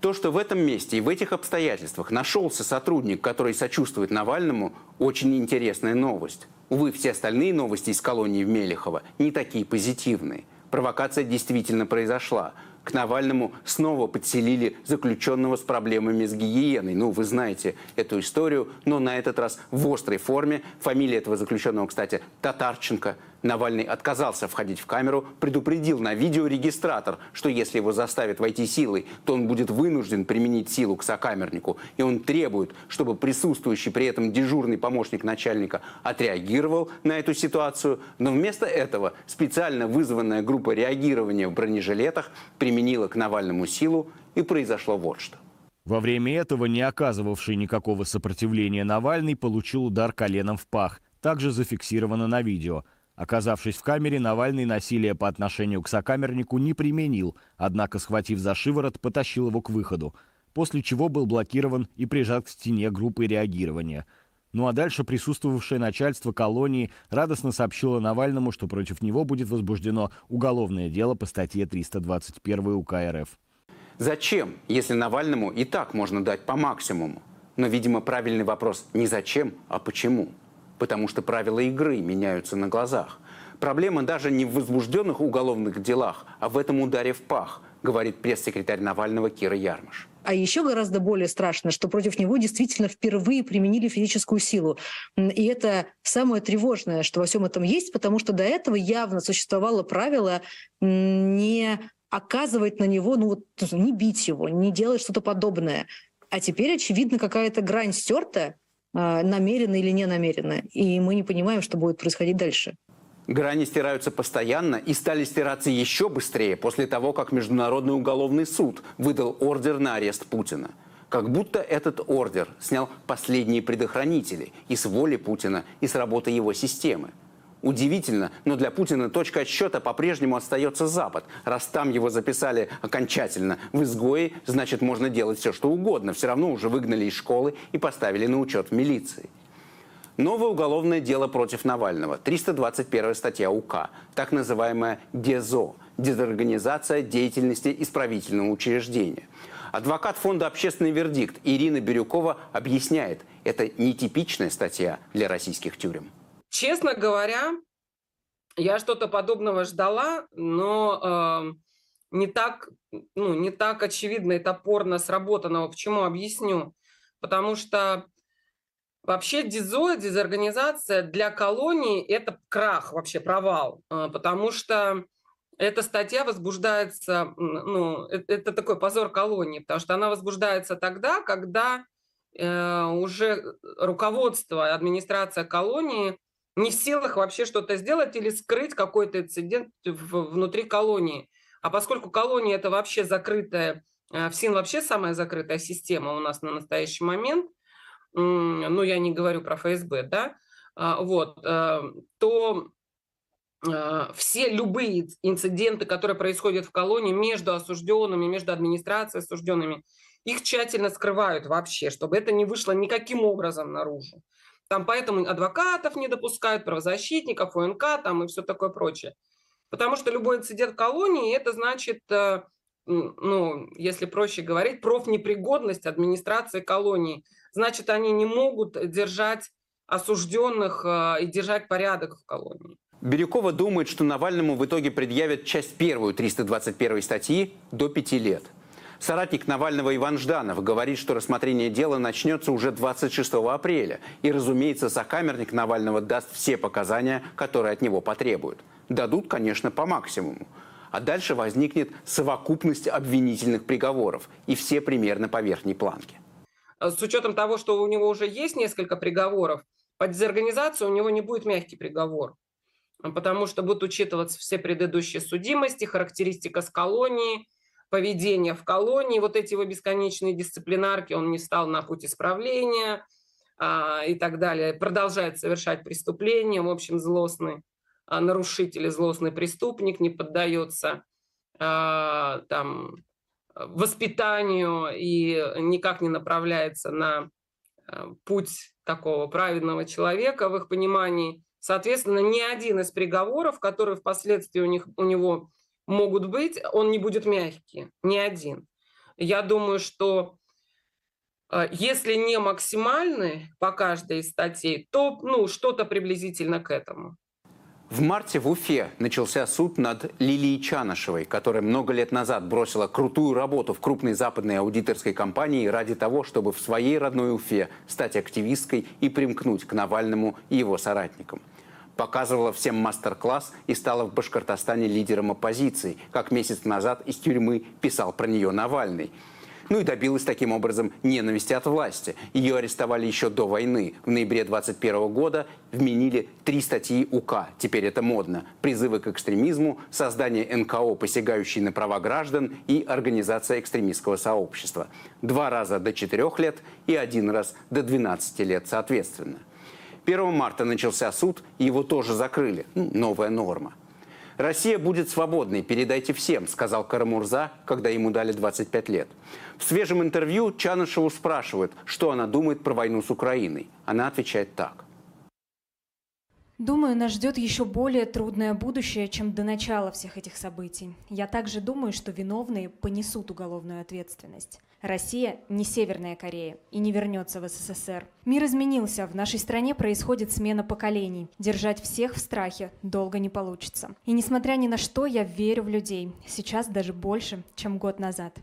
То, что в этом месте и в этих обстоятельствах нашелся сотрудник, который сочувствует Навальному, очень интересная новость. Увы, все остальные новости из колонии в Мелехово не такие позитивные – Провокация действительно произошла. К Навальному снова подселили заключенного с проблемами с гигиеной. Ну, вы знаете эту историю, но на этот раз в острой форме. Фамилия этого заключенного, кстати, Татарченко – Навальный отказался входить в камеру, предупредил на видеорегистратор, что если его заставят войти силой, то он будет вынужден применить силу к сокамернику. И он требует, чтобы присутствующий при этом дежурный помощник начальника отреагировал на эту ситуацию. Но вместо этого специально вызванная группа реагирования в бронежилетах применила к Навальному силу и произошло вот что. Во время этого не оказывавший никакого сопротивления Навальный получил удар коленом в пах. Также зафиксировано на видео – Оказавшись в камере, Навальный насилие по отношению к сокамернику не применил, однако, схватив за шиворот, потащил его к выходу, после чего был блокирован и прижат к стене группы реагирования. Ну а дальше присутствовавшее начальство колонии радостно сообщило Навальному, что против него будет возбуждено уголовное дело по статье 321 УК РФ. Зачем, если Навальному и так можно дать по максимуму? Но, видимо, правильный вопрос не зачем, а почему потому что правила игры меняются на глазах. Проблема даже не в возбужденных уголовных делах, а в этом ударе в пах, говорит пресс-секретарь Навального Кира Ярмаш. А еще гораздо более страшно, что против него действительно впервые применили физическую силу. И это самое тревожное, что во всем этом есть, потому что до этого явно существовало правило не оказывать на него, ну вот не бить его, не делать что-то подобное. А теперь, очевидно, какая-то грань стерта, а, намеренно или не намеренно. И мы не понимаем, что будет происходить дальше. Грани стираются постоянно и стали стираться еще быстрее после того, как Международный уголовный суд выдал ордер на арест Путина. Как будто этот ордер снял последние предохранители и с воли Путина, и с работы его системы – Удивительно, но для Путина точка отсчета по-прежнему остается Запад. Раз там его записали окончательно в изгое, значит можно делать все, что угодно. Все равно уже выгнали из школы и поставили на учет в милиции. Новое уголовное дело против Навального. 321 статья УК. Так называемая ДЕЗО. Дезорганизация деятельности исправительного учреждения. Адвокат фонда «Общественный вердикт» Ирина Бирюкова объясняет, это нетипичная статья для российских тюрем. Честно говоря, я что-то подобного ждала, но э, не так, ну, не так очевидно и топорно сработанного. Почему? Объясню. Потому что вообще дизо, дезорганизация для колонии – это крах, вообще провал. Э, потому что эта статья возбуждается, ну, это, это такой позор колонии, потому что она возбуждается тогда, когда э, уже руководство, администрация колонии не в силах вообще что-то сделать или скрыть какой-то инцидент внутри колонии. А поскольку колония это вообще закрытая, э, ФСИН вообще самая закрытая система у нас на настоящий момент, ну я не говорю про ФСБ, да, а, вот, э, то э, все любые инциденты, которые происходят в колонии между осужденными, между администрацией осужденными, их тщательно скрывают вообще, чтобы это не вышло никаким образом наружу. Там поэтому адвокатов не допускают, правозащитников, ОНК там и все такое прочее. Потому что любой инцидент в колонии, это значит, э, ну, если проще говорить, профнепригодность администрации колонии. Значит, они не могут держать осужденных э, и держать порядок в колонии. Бирюкова думает, что Навальному в итоге предъявят часть первую 321 статьи до пяти лет. Соратник Навального Иван Жданов говорит, что рассмотрение дела начнется уже 26 апреля. И, разумеется, сокамерник Навального даст все показания, которые от него потребуют. Дадут, конечно, по максимуму. А дальше возникнет совокупность обвинительных приговоров. И все примерно по верхней планке. Э, с учетом того, что у него уже есть несколько приговоров, по дезорганизации у него не будет мягкий приговор, потому что будут учитываться все предыдущие судимости, характеристика с колонии, поведение в колонии, вот эти его бесконечные дисциплинарки, он не стал на путь исправления а, и так далее, продолжает совершать преступления, в общем, злостный а, нарушитель злостный преступник, не поддается а, там, воспитанию и никак не направляется на а, путь такого праведного человека в их понимании. Соответственно, ни один из приговоров, которые впоследствии у, них, у него могут быть, он не будет мягкий, ни один. Я думаю, что если не максимальный по каждой из статей, то ну, что-то приблизительно к этому. В марте в Уфе начался суд над Лилией Чанышевой, которая много лет назад бросила крутую работу в крупной западной аудиторской компании ради того, чтобы в своей родной Уфе стать активисткой и примкнуть к Навальному и его соратникам. Показывала всем мастер-класс и стала в Башкортостане лидером оппозиции, как месяц назад из тюрьмы писал про нее Навальный – ну и добилась таким образом ненависти от власти. Ее арестовали еще до войны. В ноябре 2021 года вменили три статьи УК. Теперь это модно. Призывы к экстремизму, создание НКО, посягающие на права граждан и организация экстремистского сообщества. Два раза до четырех лет и один раз до 12 лет соответственно. 1 марта начался суд, его тоже закрыли. Ну, новая норма. «Россия будет свободной, передайте всем», сказал Карамурза, когда ему дали 25 лет. В свежем интервью Чанышеву спрашивают, что она думает про войну с Украиной. Она отвечает так. Думаю, нас ждет еще более трудное будущее, чем до начала всех этих событий. Я также думаю, что виновные понесут уголовную ответственность. Россия не Северная Корея и не вернется в СССР. Мир изменился, в нашей стране происходит смена поколений. Держать всех в страхе долго не получится. И несмотря ни на что, я верю в людей. Сейчас даже больше, чем год назад.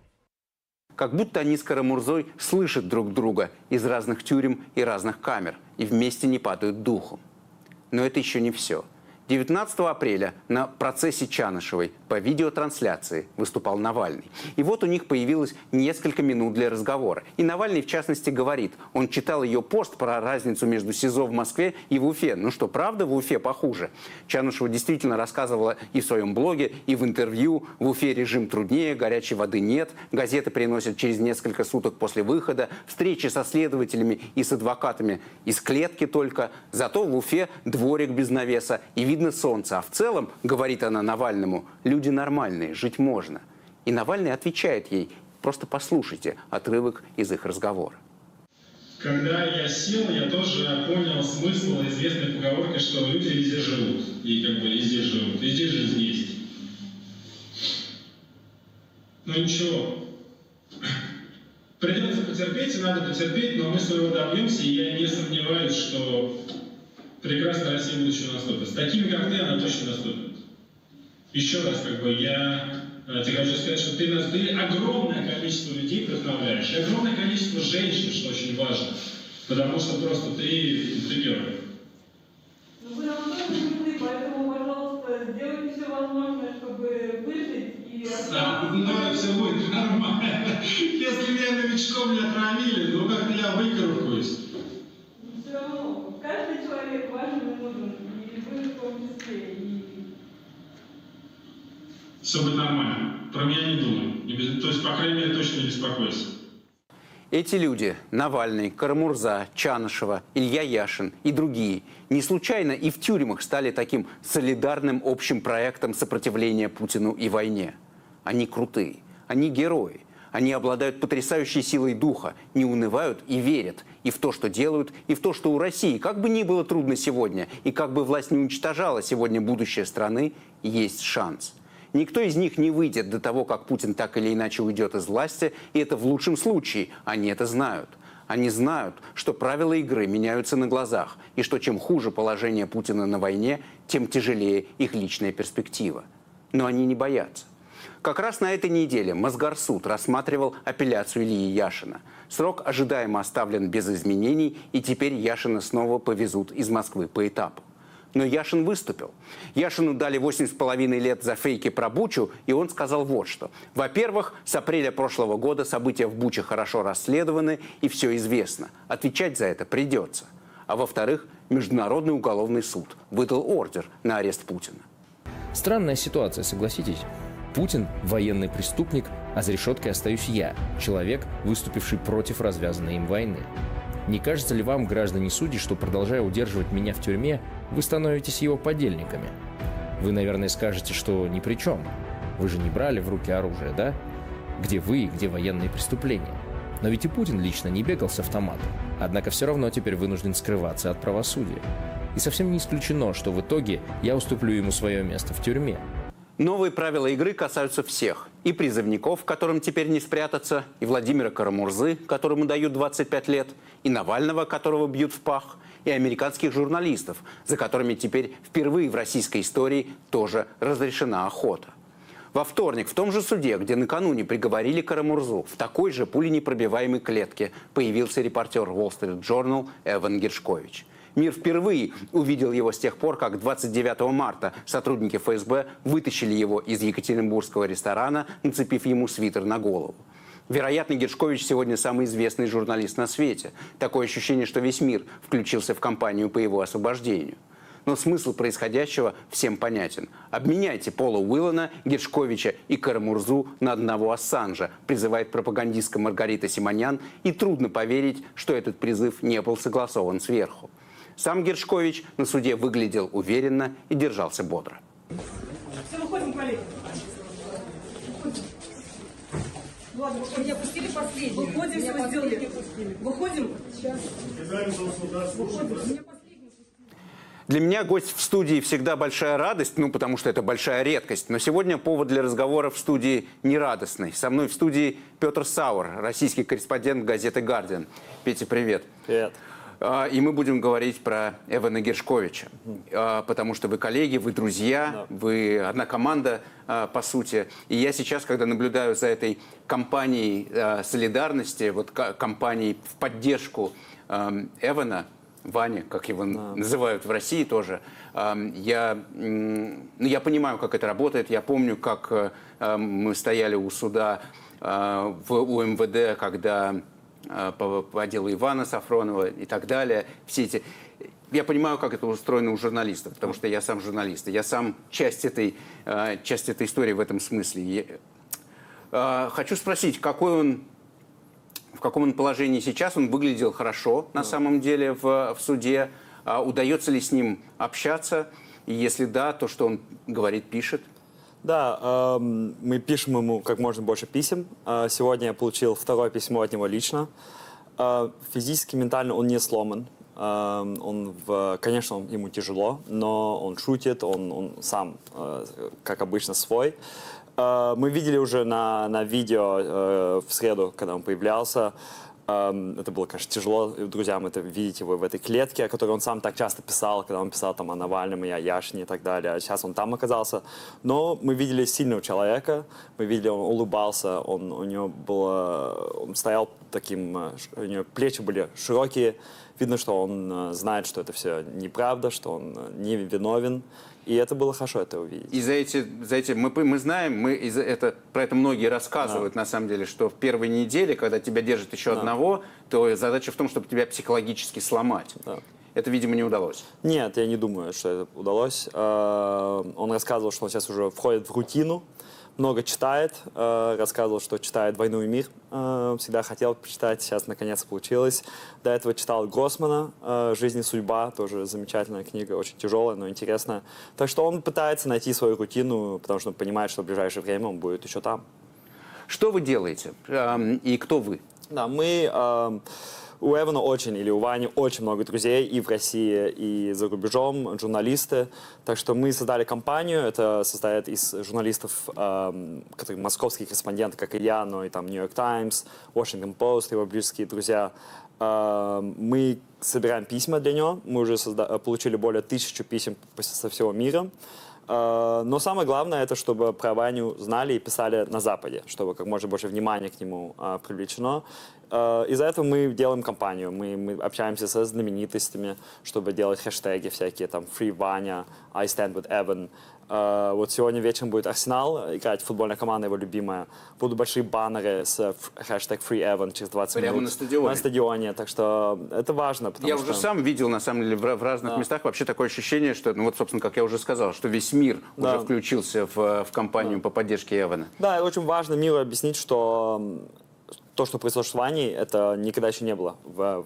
Как будто они с Карамурзой слышат друг друга из разных тюрем и разных камер и вместе не падают духом. Но это еще не все. 19 апреля на процессе Чанышевой по видеотрансляции выступал Навальный. И вот у них появилось несколько минут для разговора. И Навальный, в частности, говорит, он читал ее пост про разницу между СИЗО в Москве и в Уфе. Ну что, правда в Уфе похуже? Чанышева действительно рассказывала и в своем блоге, и в интервью. В Уфе режим труднее, горячей воды нет, газеты приносят через несколько суток после выхода, встречи со следователями и с адвокатами из клетки только. Зато в Уфе дворик без навеса и видно видно солнце. А в целом, говорит она Навальному, люди нормальные, жить можно. И Навальный отвечает ей, просто послушайте отрывок из их разговора. Когда я сел, я тоже понял смысл известной поговорки, что люди везде живут. И как бы везде живут. Везде жизнь есть. Ну ничего. Придется потерпеть, и надо потерпеть, но мы своего добьемся, и я не сомневаюсь, что прекрасная Россия будущего наступит. С такими, как ты, она точно наступит. Еще раз, как бы, я э, тебе хочу сказать, что ты, нас, ты огромное количество людей вдохновляешь, и огромное количество женщин, что очень важно, потому что просто ты, ты герой. Ну, вы нужны, поэтому, пожалуйста, сделайте все возможное, чтобы выжить и... Да, ну, все будет нормально. Если меня новичком не отравили, ну как-то я выкарабкаюсь. Все равно, каждый человек важен и нужен, и Все будет нормально. Про меня не думай. То есть, по крайней мере, точно не беспокойся. Эти люди – Навальный, Карамурза, Чанышева, Илья Яшин и другие – не случайно и в тюрьмах стали таким солидарным общим проектом сопротивления Путину и войне. Они крутые, они герои – они обладают потрясающей силой духа, не унывают и верят и в то, что делают, и в то, что у России, как бы ни было трудно сегодня, и как бы власть не уничтожала сегодня будущее страны, есть шанс. Никто из них не выйдет до того, как Путин так или иначе уйдет из власти, и это в лучшем случае. Они это знают. Они знают, что правила игры меняются на глазах, и что чем хуже положение Путина на войне, тем тяжелее их личная перспектива. Но они не боятся. Как раз на этой неделе Мосгорсуд рассматривал апелляцию Ильи Яшина. Срок ожидаемо оставлен без изменений, и теперь Яшина снова повезут из Москвы по этапу. Но Яшин выступил. Яшину дали 8,5 лет за фейки про Бучу, и он сказал вот что. Во-первых, с апреля прошлого года события в Буче хорошо расследованы и все известно. Отвечать за это придется. А во-вторых, Международный уголовный суд выдал ордер на арест Путина. Странная ситуация, согласитесь? Путин – военный преступник, а за решеткой остаюсь я, человек, выступивший против развязанной им войны. Не кажется ли вам, граждане судьи, что, продолжая удерживать меня в тюрьме, вы становитесь его подельниками? Вы, наверное, скажете, что ни при чем. Вы же не брали в руки оружие, да? Где вы, где военные преступления? Но ведь и Путин лично не бегал с автоматом. Однако все равно теперь вынужден скрываться от правосудия. И совсем не исключено, что в итоге я уступлю ему свое место в тюрьме. Новые правила игры касаются всех. И призывников, которым теперь не спрятаться, и Владимира Карамурзы, которому дают 25 лет, и Навального, которого бьют в пах, и американских журналистов, за которыми теперь впервые в российской истории тоже разрешена охота. Во вторник в том же суде, где накануне приговорили Карамурзу, в такой же пуленепробиваемой клетке появился репортер Wall Street Journal Эван Гершкович. Мир впервые увидел его с тех пор, как 29 марта сотрудники ФСБ вытащили его из Екатеринбургского ресторана, нацепив ему свитер на голову. Вероятно, Гершкович сегодня самый известный журналист на свете. Такое ощущение, что весь мир включился в кампанию по его освобождению. Но смысл происходящего всем понятен. Обменяйте Пола Уиллана, Гершковича и Карамурзу на одного Ассанжа, призывает пропагандистка Маргарита Симонян, и трудно поверить, что этот призыв не был согласован сверху. Сам Гершкович на суде выглядел уверенно и держался бодро. Все, выходим. Для меня гость в студии всегда большая радость, ну, потому что это большая редкость. Но сегодня повод для разговора в студии нерадостный. Со мной в студии Петр Сауэр, российский корреспондент газеты «Гардиан». Петя, привет. Привет. А, и мы будем говорить про Эвана Гершковича, а, потому что вы коллеги, вы друзья, вы одна команда, а, по сути. И я сейчас, когда наблюдаю за этой кампанией солидарности, вот кампанией в поддержку Эвана, Ваня, как его да. называют в России тоже, я, ну, я понимаю, как это работает. Я помню, как мы стояли у суда в УМВД, когда Э, по, по делу Ивана Сафронова и так далее. Все эти... Я понимаю, как это устроено у журналистов, потому что я сам журналист. Я сам часть этой, э, часть этой истории в этом смысле. Я... Э, хочу спросить, какой он в каком он положении сейчас? Он выглядел хорошо, на самом деле, в, в суде. А удается ли с ним общаться? И если да, то что он говорит, пишет? Да, э, мы пишем ему как можно больше писем. Э, сегодня я получил второе письмо от него лично. Э, физически, ментально он не сломан. Э, он в, конечно, он, ему тяжело, но он шутит, он, он сам, э, как обычно, свой. Э, мы видели уже на, на видео э, в среду, когда он появлялся, это было, конечно, тяжело друзьям это видеть его в этой клетке, о которой он сам так часто писал, когда он писал там о Навальном и о Яшине и так далее. А сейчас он там оказался. Но мы видели сильного человека, мы видели, он улыбался, он, у него было, он стоял таким, э, у него плечи были широкие, видно, что он э, знает, что это все неправда, что он э, не виновен. И это было хорошо это увидеть. И за эти, за эти мы, мы знаем, мы из это, про это многие рассказывают, да. на самом деле, что в первой неделе, когда тебя держат еще да. одного, то задача в том, чтобы тебя психологически сломать. Да. Это, видимо, не удалось. Нет, я не думаю, что это удалось. Он рассказывал, что он сейчас уже входит в рутину, много читает, э, рассказывал, что читает «Войну и мир», э, всегда хотел почитать, сейчас наконец получилось. До этого читал Гроссмана э, «Жизнь и судьба», тоже замечательная книга, очень тяжелая, но интересная. Так что он пытается найти свою рутину, потому что он понимает, что в ближайшее время он будет еще там. Что вы делаете эм, и кто вы? Да, мы... Эм, у Эвана очень, или у Вани очень много друзей и в России, и за рубежом, журналисты. Так что мы создали компанию, это состоит из журналистов, э, которые московские корреспонденты, как и я, но и там Нью-Йорк Таймс, Washington Post, его близкие друзья. Э, мы собираем письма для него, мы уже созда- получили более тысячи писем со всего мира. Э, но самое главное, это чтобы про Ваню знали и писали на Западе, чтобы как можно больше внимания к нему э, привлечено. Э, из-за этого мы делаем кампанию, мы, мы общаемся со знаменитостями, чтобы делать хэштеги всякие, там, Free Vanya, I Stand With Evan. Э, вот сегодня вечером будет Арсенал играть, футбольная команда его любимая. Будут большие баннеры с хэштег Free Evan через 20 Прямо минут. на стадионе? На стадионе, так что это важно. Я что... уже сам видел, на самом деле, в, в разных Да. местах вообще такое ощущение, что, ну вот, собственно, как я уже сказал, что весь мир Да. уже включился в, в кампанию по поддержке Эвана. Да, и очень важно миру объяснить, что то, что произошло с Ваней, это никогда еще не было в,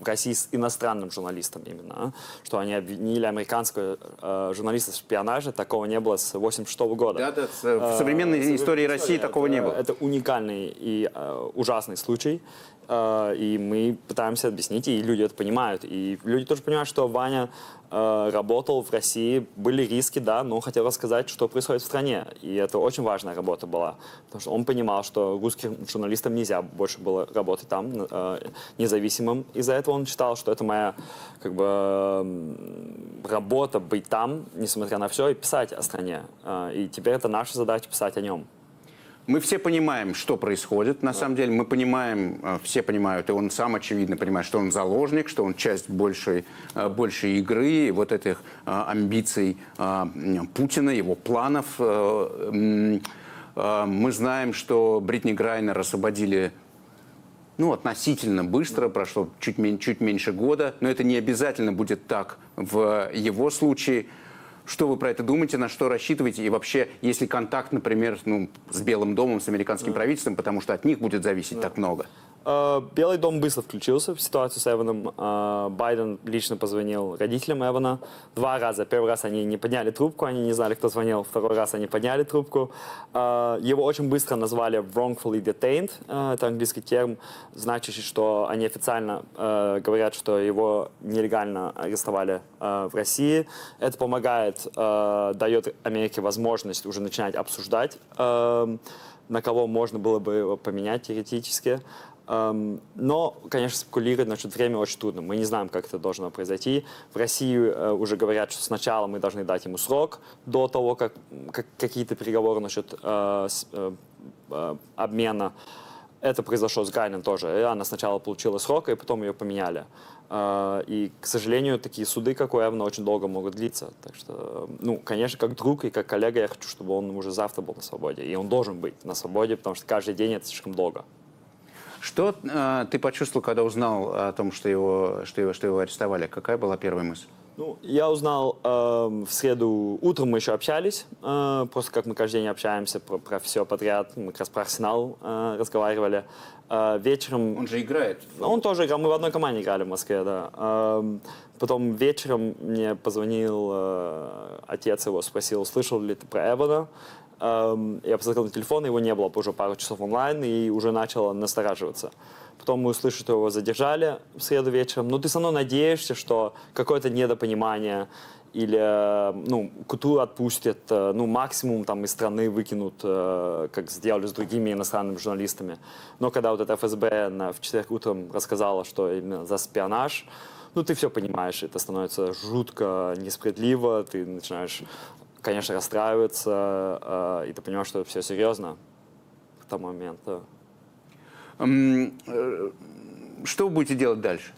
в России с иностранным журналистом именно. а. Что они обвинили американского э, журналиста в шпионаже, такого не было с 86 года. Да, да, с- в современной Э, истории России это- такого не было. Это уникальный и э, ужасный случай. Э, и мы пытаемся объяснить, и люди это понимают. И люди тоже понимают, что Ваня э, работал в России, были риски, да, но хотел рассказать, что происходит в стране. И это очень важная работа была. Потому что он понимал, что русским журналистам нельзя больше было работать там, э, независимым. Из-за этого он считал, что это моя как бы, работа быть там, несмотря на все, и писать о стране. И теперь это наша задача писать о нем. Мы все понимаем, что происходит. На самом деле мы понимаем, э, все понимают, и он сам очевидно понимает, что он заложник, что он часть большей, э, большей игры, вот этих э, амбиций Путина, его планов. Мы знаем, что Бритни Грайнер освободили ну, относительно быстро, прошло чуть, чуть меньше года, но это не обязательно будет так в его случае. Что вы про это думаете, на что рассчитываете? И вообще, если контакт, например, ну, с Белым домом, с американским правительством, потому что от них будет зависеть так много. Э, Белый дом быстро включился в ситуацию с Эваном. Э, Байден лично позвонил родителям Эвана два раза. Первый раз они не подняли трубку, они не знали, кто звонил. Второй раз они подняли трубку. Э, Его очень быстро назвали wrongfully detained. Это английский термин, значащий, что они официально говорят, что его нелегально арестовали в России. Это помогает, дает Америке возможность уже начинать обсуждать, э, на кого можно было бы поменять теоретически. Но, конечно, спекулировать насчет времени очень трудно. Мы не знаем, как это должно произойти. В России э, уже говорят, что сначала мы должны дать ему срок до того, как, как какие-то переговоры насчет э, э, э, обмена. Это произошло с Гайном тоже. Она сначала получила срок, и потом ее поменяли. Э, И, к сожалению, такие суды, как у Эвана, очень долго могут длиться. Так что, ну, конечно, как друг и как коллега я хочу, чтобы он уже завтра был на свободе. И он должен быть на свободе, потому что каждый день это слишком долго. Что э, ты почувствовал, когда узнал о том, что его, что его, что его арестовали? Какая была первая мысль? Ну, я узнал эм, в среду утром мы еще общались, э, просто как мы каждый день общаемся про, про все подряд, мы как раз про Арсенал э, разговаривали. Э, вечером... Он же играет. Он тоже играл, мы в одной команде играли в Москве, да. Эм, потом вечером мне позвонил э, отец его, спросил, слышал ли ты про Эвана. Эм, я посмотрел на телефон, его не было уже пару часов онлайн, и уже начало настораживаться. Потом мы услышали, что его задержали в среду вечером. Но ты все равно надеешься, что какое-то недопонимание или э, ну, к утру отпустят, э, ну, максимум там из страны выкинут, э, как сделали с другими иностранными журналистами. Но когда вот это ФСБ на, в четверг утром рассказала, что именно за шпионаж, ну, ты все понимаешь, это становится жутко несправедливо, ты начинаешь, конечно, расстраиваться, э, и ты понимаешь, что все серьезно к тому моменту. Э, Что вы будете делать дальше?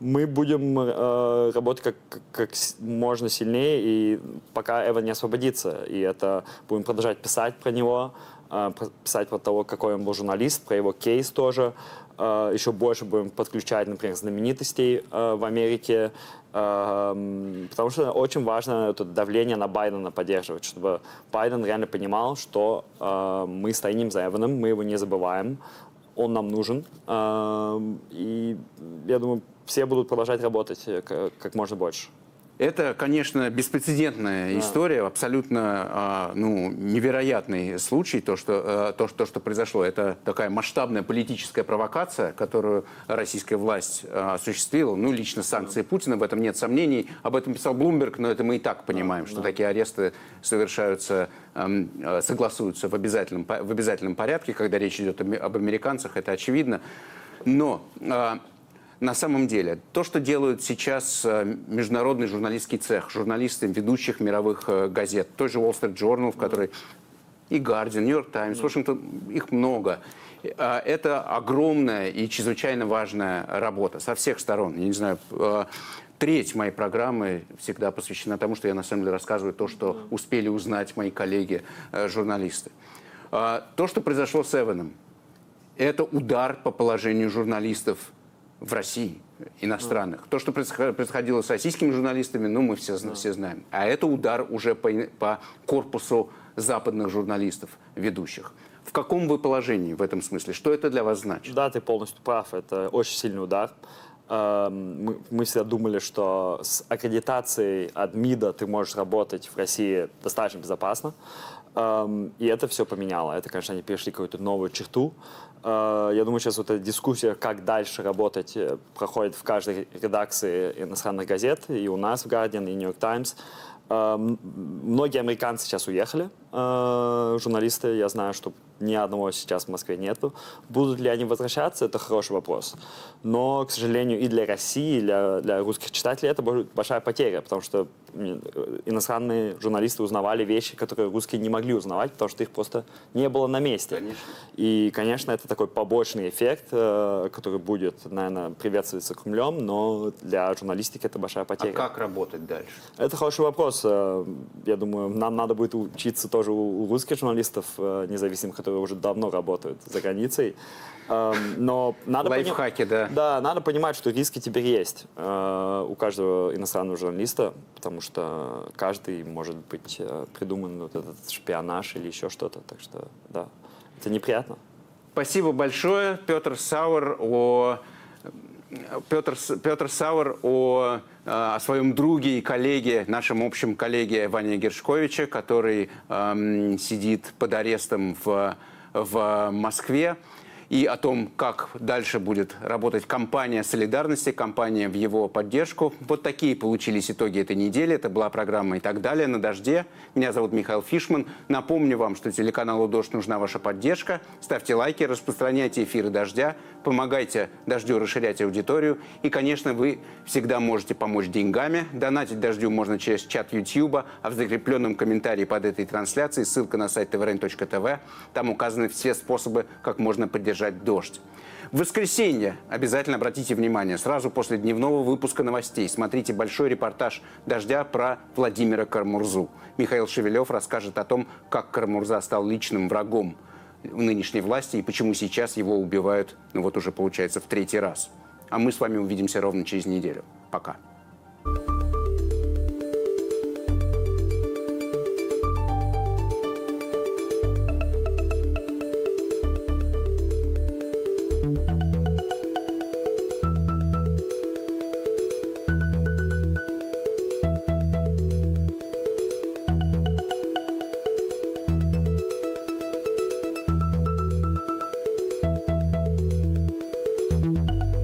Мы будем э, работать как, как- можно сильнее, и пока Эван не освободится. И это будем продолжать писать про него, э, писать про того, какой он был журналист, про его кейс тоже. Э, еще больше будем подключать, например, знаменитостей э, в Америке. Э, м, потому что очень важно это давление на Байдена поддерживать, чтобы Байден реально понимал, что э, мы стоим за Эваном, мы его не забываем он нам нужен. Эм, И я думаю, все будут продолжать работать как можно больше. Это, конечно, беспрецедентная Да. история, абсолютно а, ну, невероятный случай, то что, э, то, что, что произошло. Это такая масштабная политическая провокация, которую российская власть э, осуществила. Ну, лично санкции Путина, в этом нет сомнений. Об этом писал Блумберг, но это мы и так понимаем, что такие аресты совершаются, согласуются в обязательном, в обязательном порядке, когда речь идет об американцах, это очевидно. Но а, на самом деле, то, что делают сейчас э, международный журналистский цех, журналисты ведущих мировых э, газет, той же Wall Street Journal, в которой и Guardian, New York Times, общем-то, их много. э, это огромная и чрезвычайно важная работа со всех сторон. Я не знаю, треть моей программы всегда посвящена тому, что я на самом деле рассказываю то, что успели узнать мои коллеги-журналисты. То, что произошло с Эваном, это удар по положению журналистов в России, иностранных. То, что происходило с российскими журналистами, ну, мы все, все знаем. А это удар уже по, по корпусу западных журналистов, ведущих. В каком вы положении в этом смысле? Что это для вас значит? Да, ты полностью прав. Это очень сильный удар. Эм, мы, мы всегда думали, что с аккредитацией от МИДа ты можешь работать в России достаточно безопасно. Эм, и это все поменяло. Это, конечно, они перешли какую-то новую черту. Э, я думаю, сейчас вот эта дискуссия, как дальше работать, э, проходит в каждой редакции иностранных газет, и у нас в Guardian, и New York Times. Эм, многие американцы сейчас уехали, э, журналисты. Я знаю, что ни одного сейчас в Москве нету. Будут ли они возвращаться, это хороший вопрос. Но, к сожалению, и для России, и для, для русских читателей это большая потеря, потому что иностранные журналисты узнавали вещи, которые русские не могли узнавать, потому что их просто не было на месте. Конечно. И, конечно, это такой побочный эффект, э, который будет, наверное, приветствоваться Кремлем, но для журналистики это большая потеря. А как работать дальше? Это хороший вопрос. Э, я думаю, нам надо будет учиться тоже у русских журналистов э, независимых, которые уже давно работают за границей. Эм, но надо Лайфхаки, да. Да, надо понимать, что риски теперь есть э, у каждого иностранного журналиста, потому что каждый может быть э, придуман вот этот шпионаж или еще что-то. Так что, да, это неприятно. Спасибо большое, Петр Сауэр, о Петр, Петр Сауэр о, о своем друге и коллеге, нашем общем коллеге Ване Гершковиче, который эм, сидит под арестом в, в Москве и о том, как дальше будет работать компания солидарности, компания в его поддержку. Вот такие получились итоги этой недели. Это была программа «И так далее» на «Дожде». Меня зовут Михаил Фишман. Напомню вам, что телеканалу «Дождь» нужна ваша поддержка. Ставьте лайки, распространяйте эфиры «Дождя», помогайте «Дождю» расширять аудиторию. И, конечно, вы всегда можете помочь деньгами. Донатить «Дождю» можно через чат YouTube, а в закрепленном комментарии под этой трансляцией ссылка на сайт tvn.tv. Там указаны все способы, как можно поддержать держать дождь. В воскресенье обязательно обратите внимание, сразу после дневного выпуска новостей смотрите большой репортаж «Дождя» про Владимира Кармурзу. Михаил Шевелев расскажет о том, как Кармурза стал личным врагом нынешней власти и почему сейчас его убивают, ну вот уже получается в третий раз. А мы с вами увидимся ровно через неделю. Пока.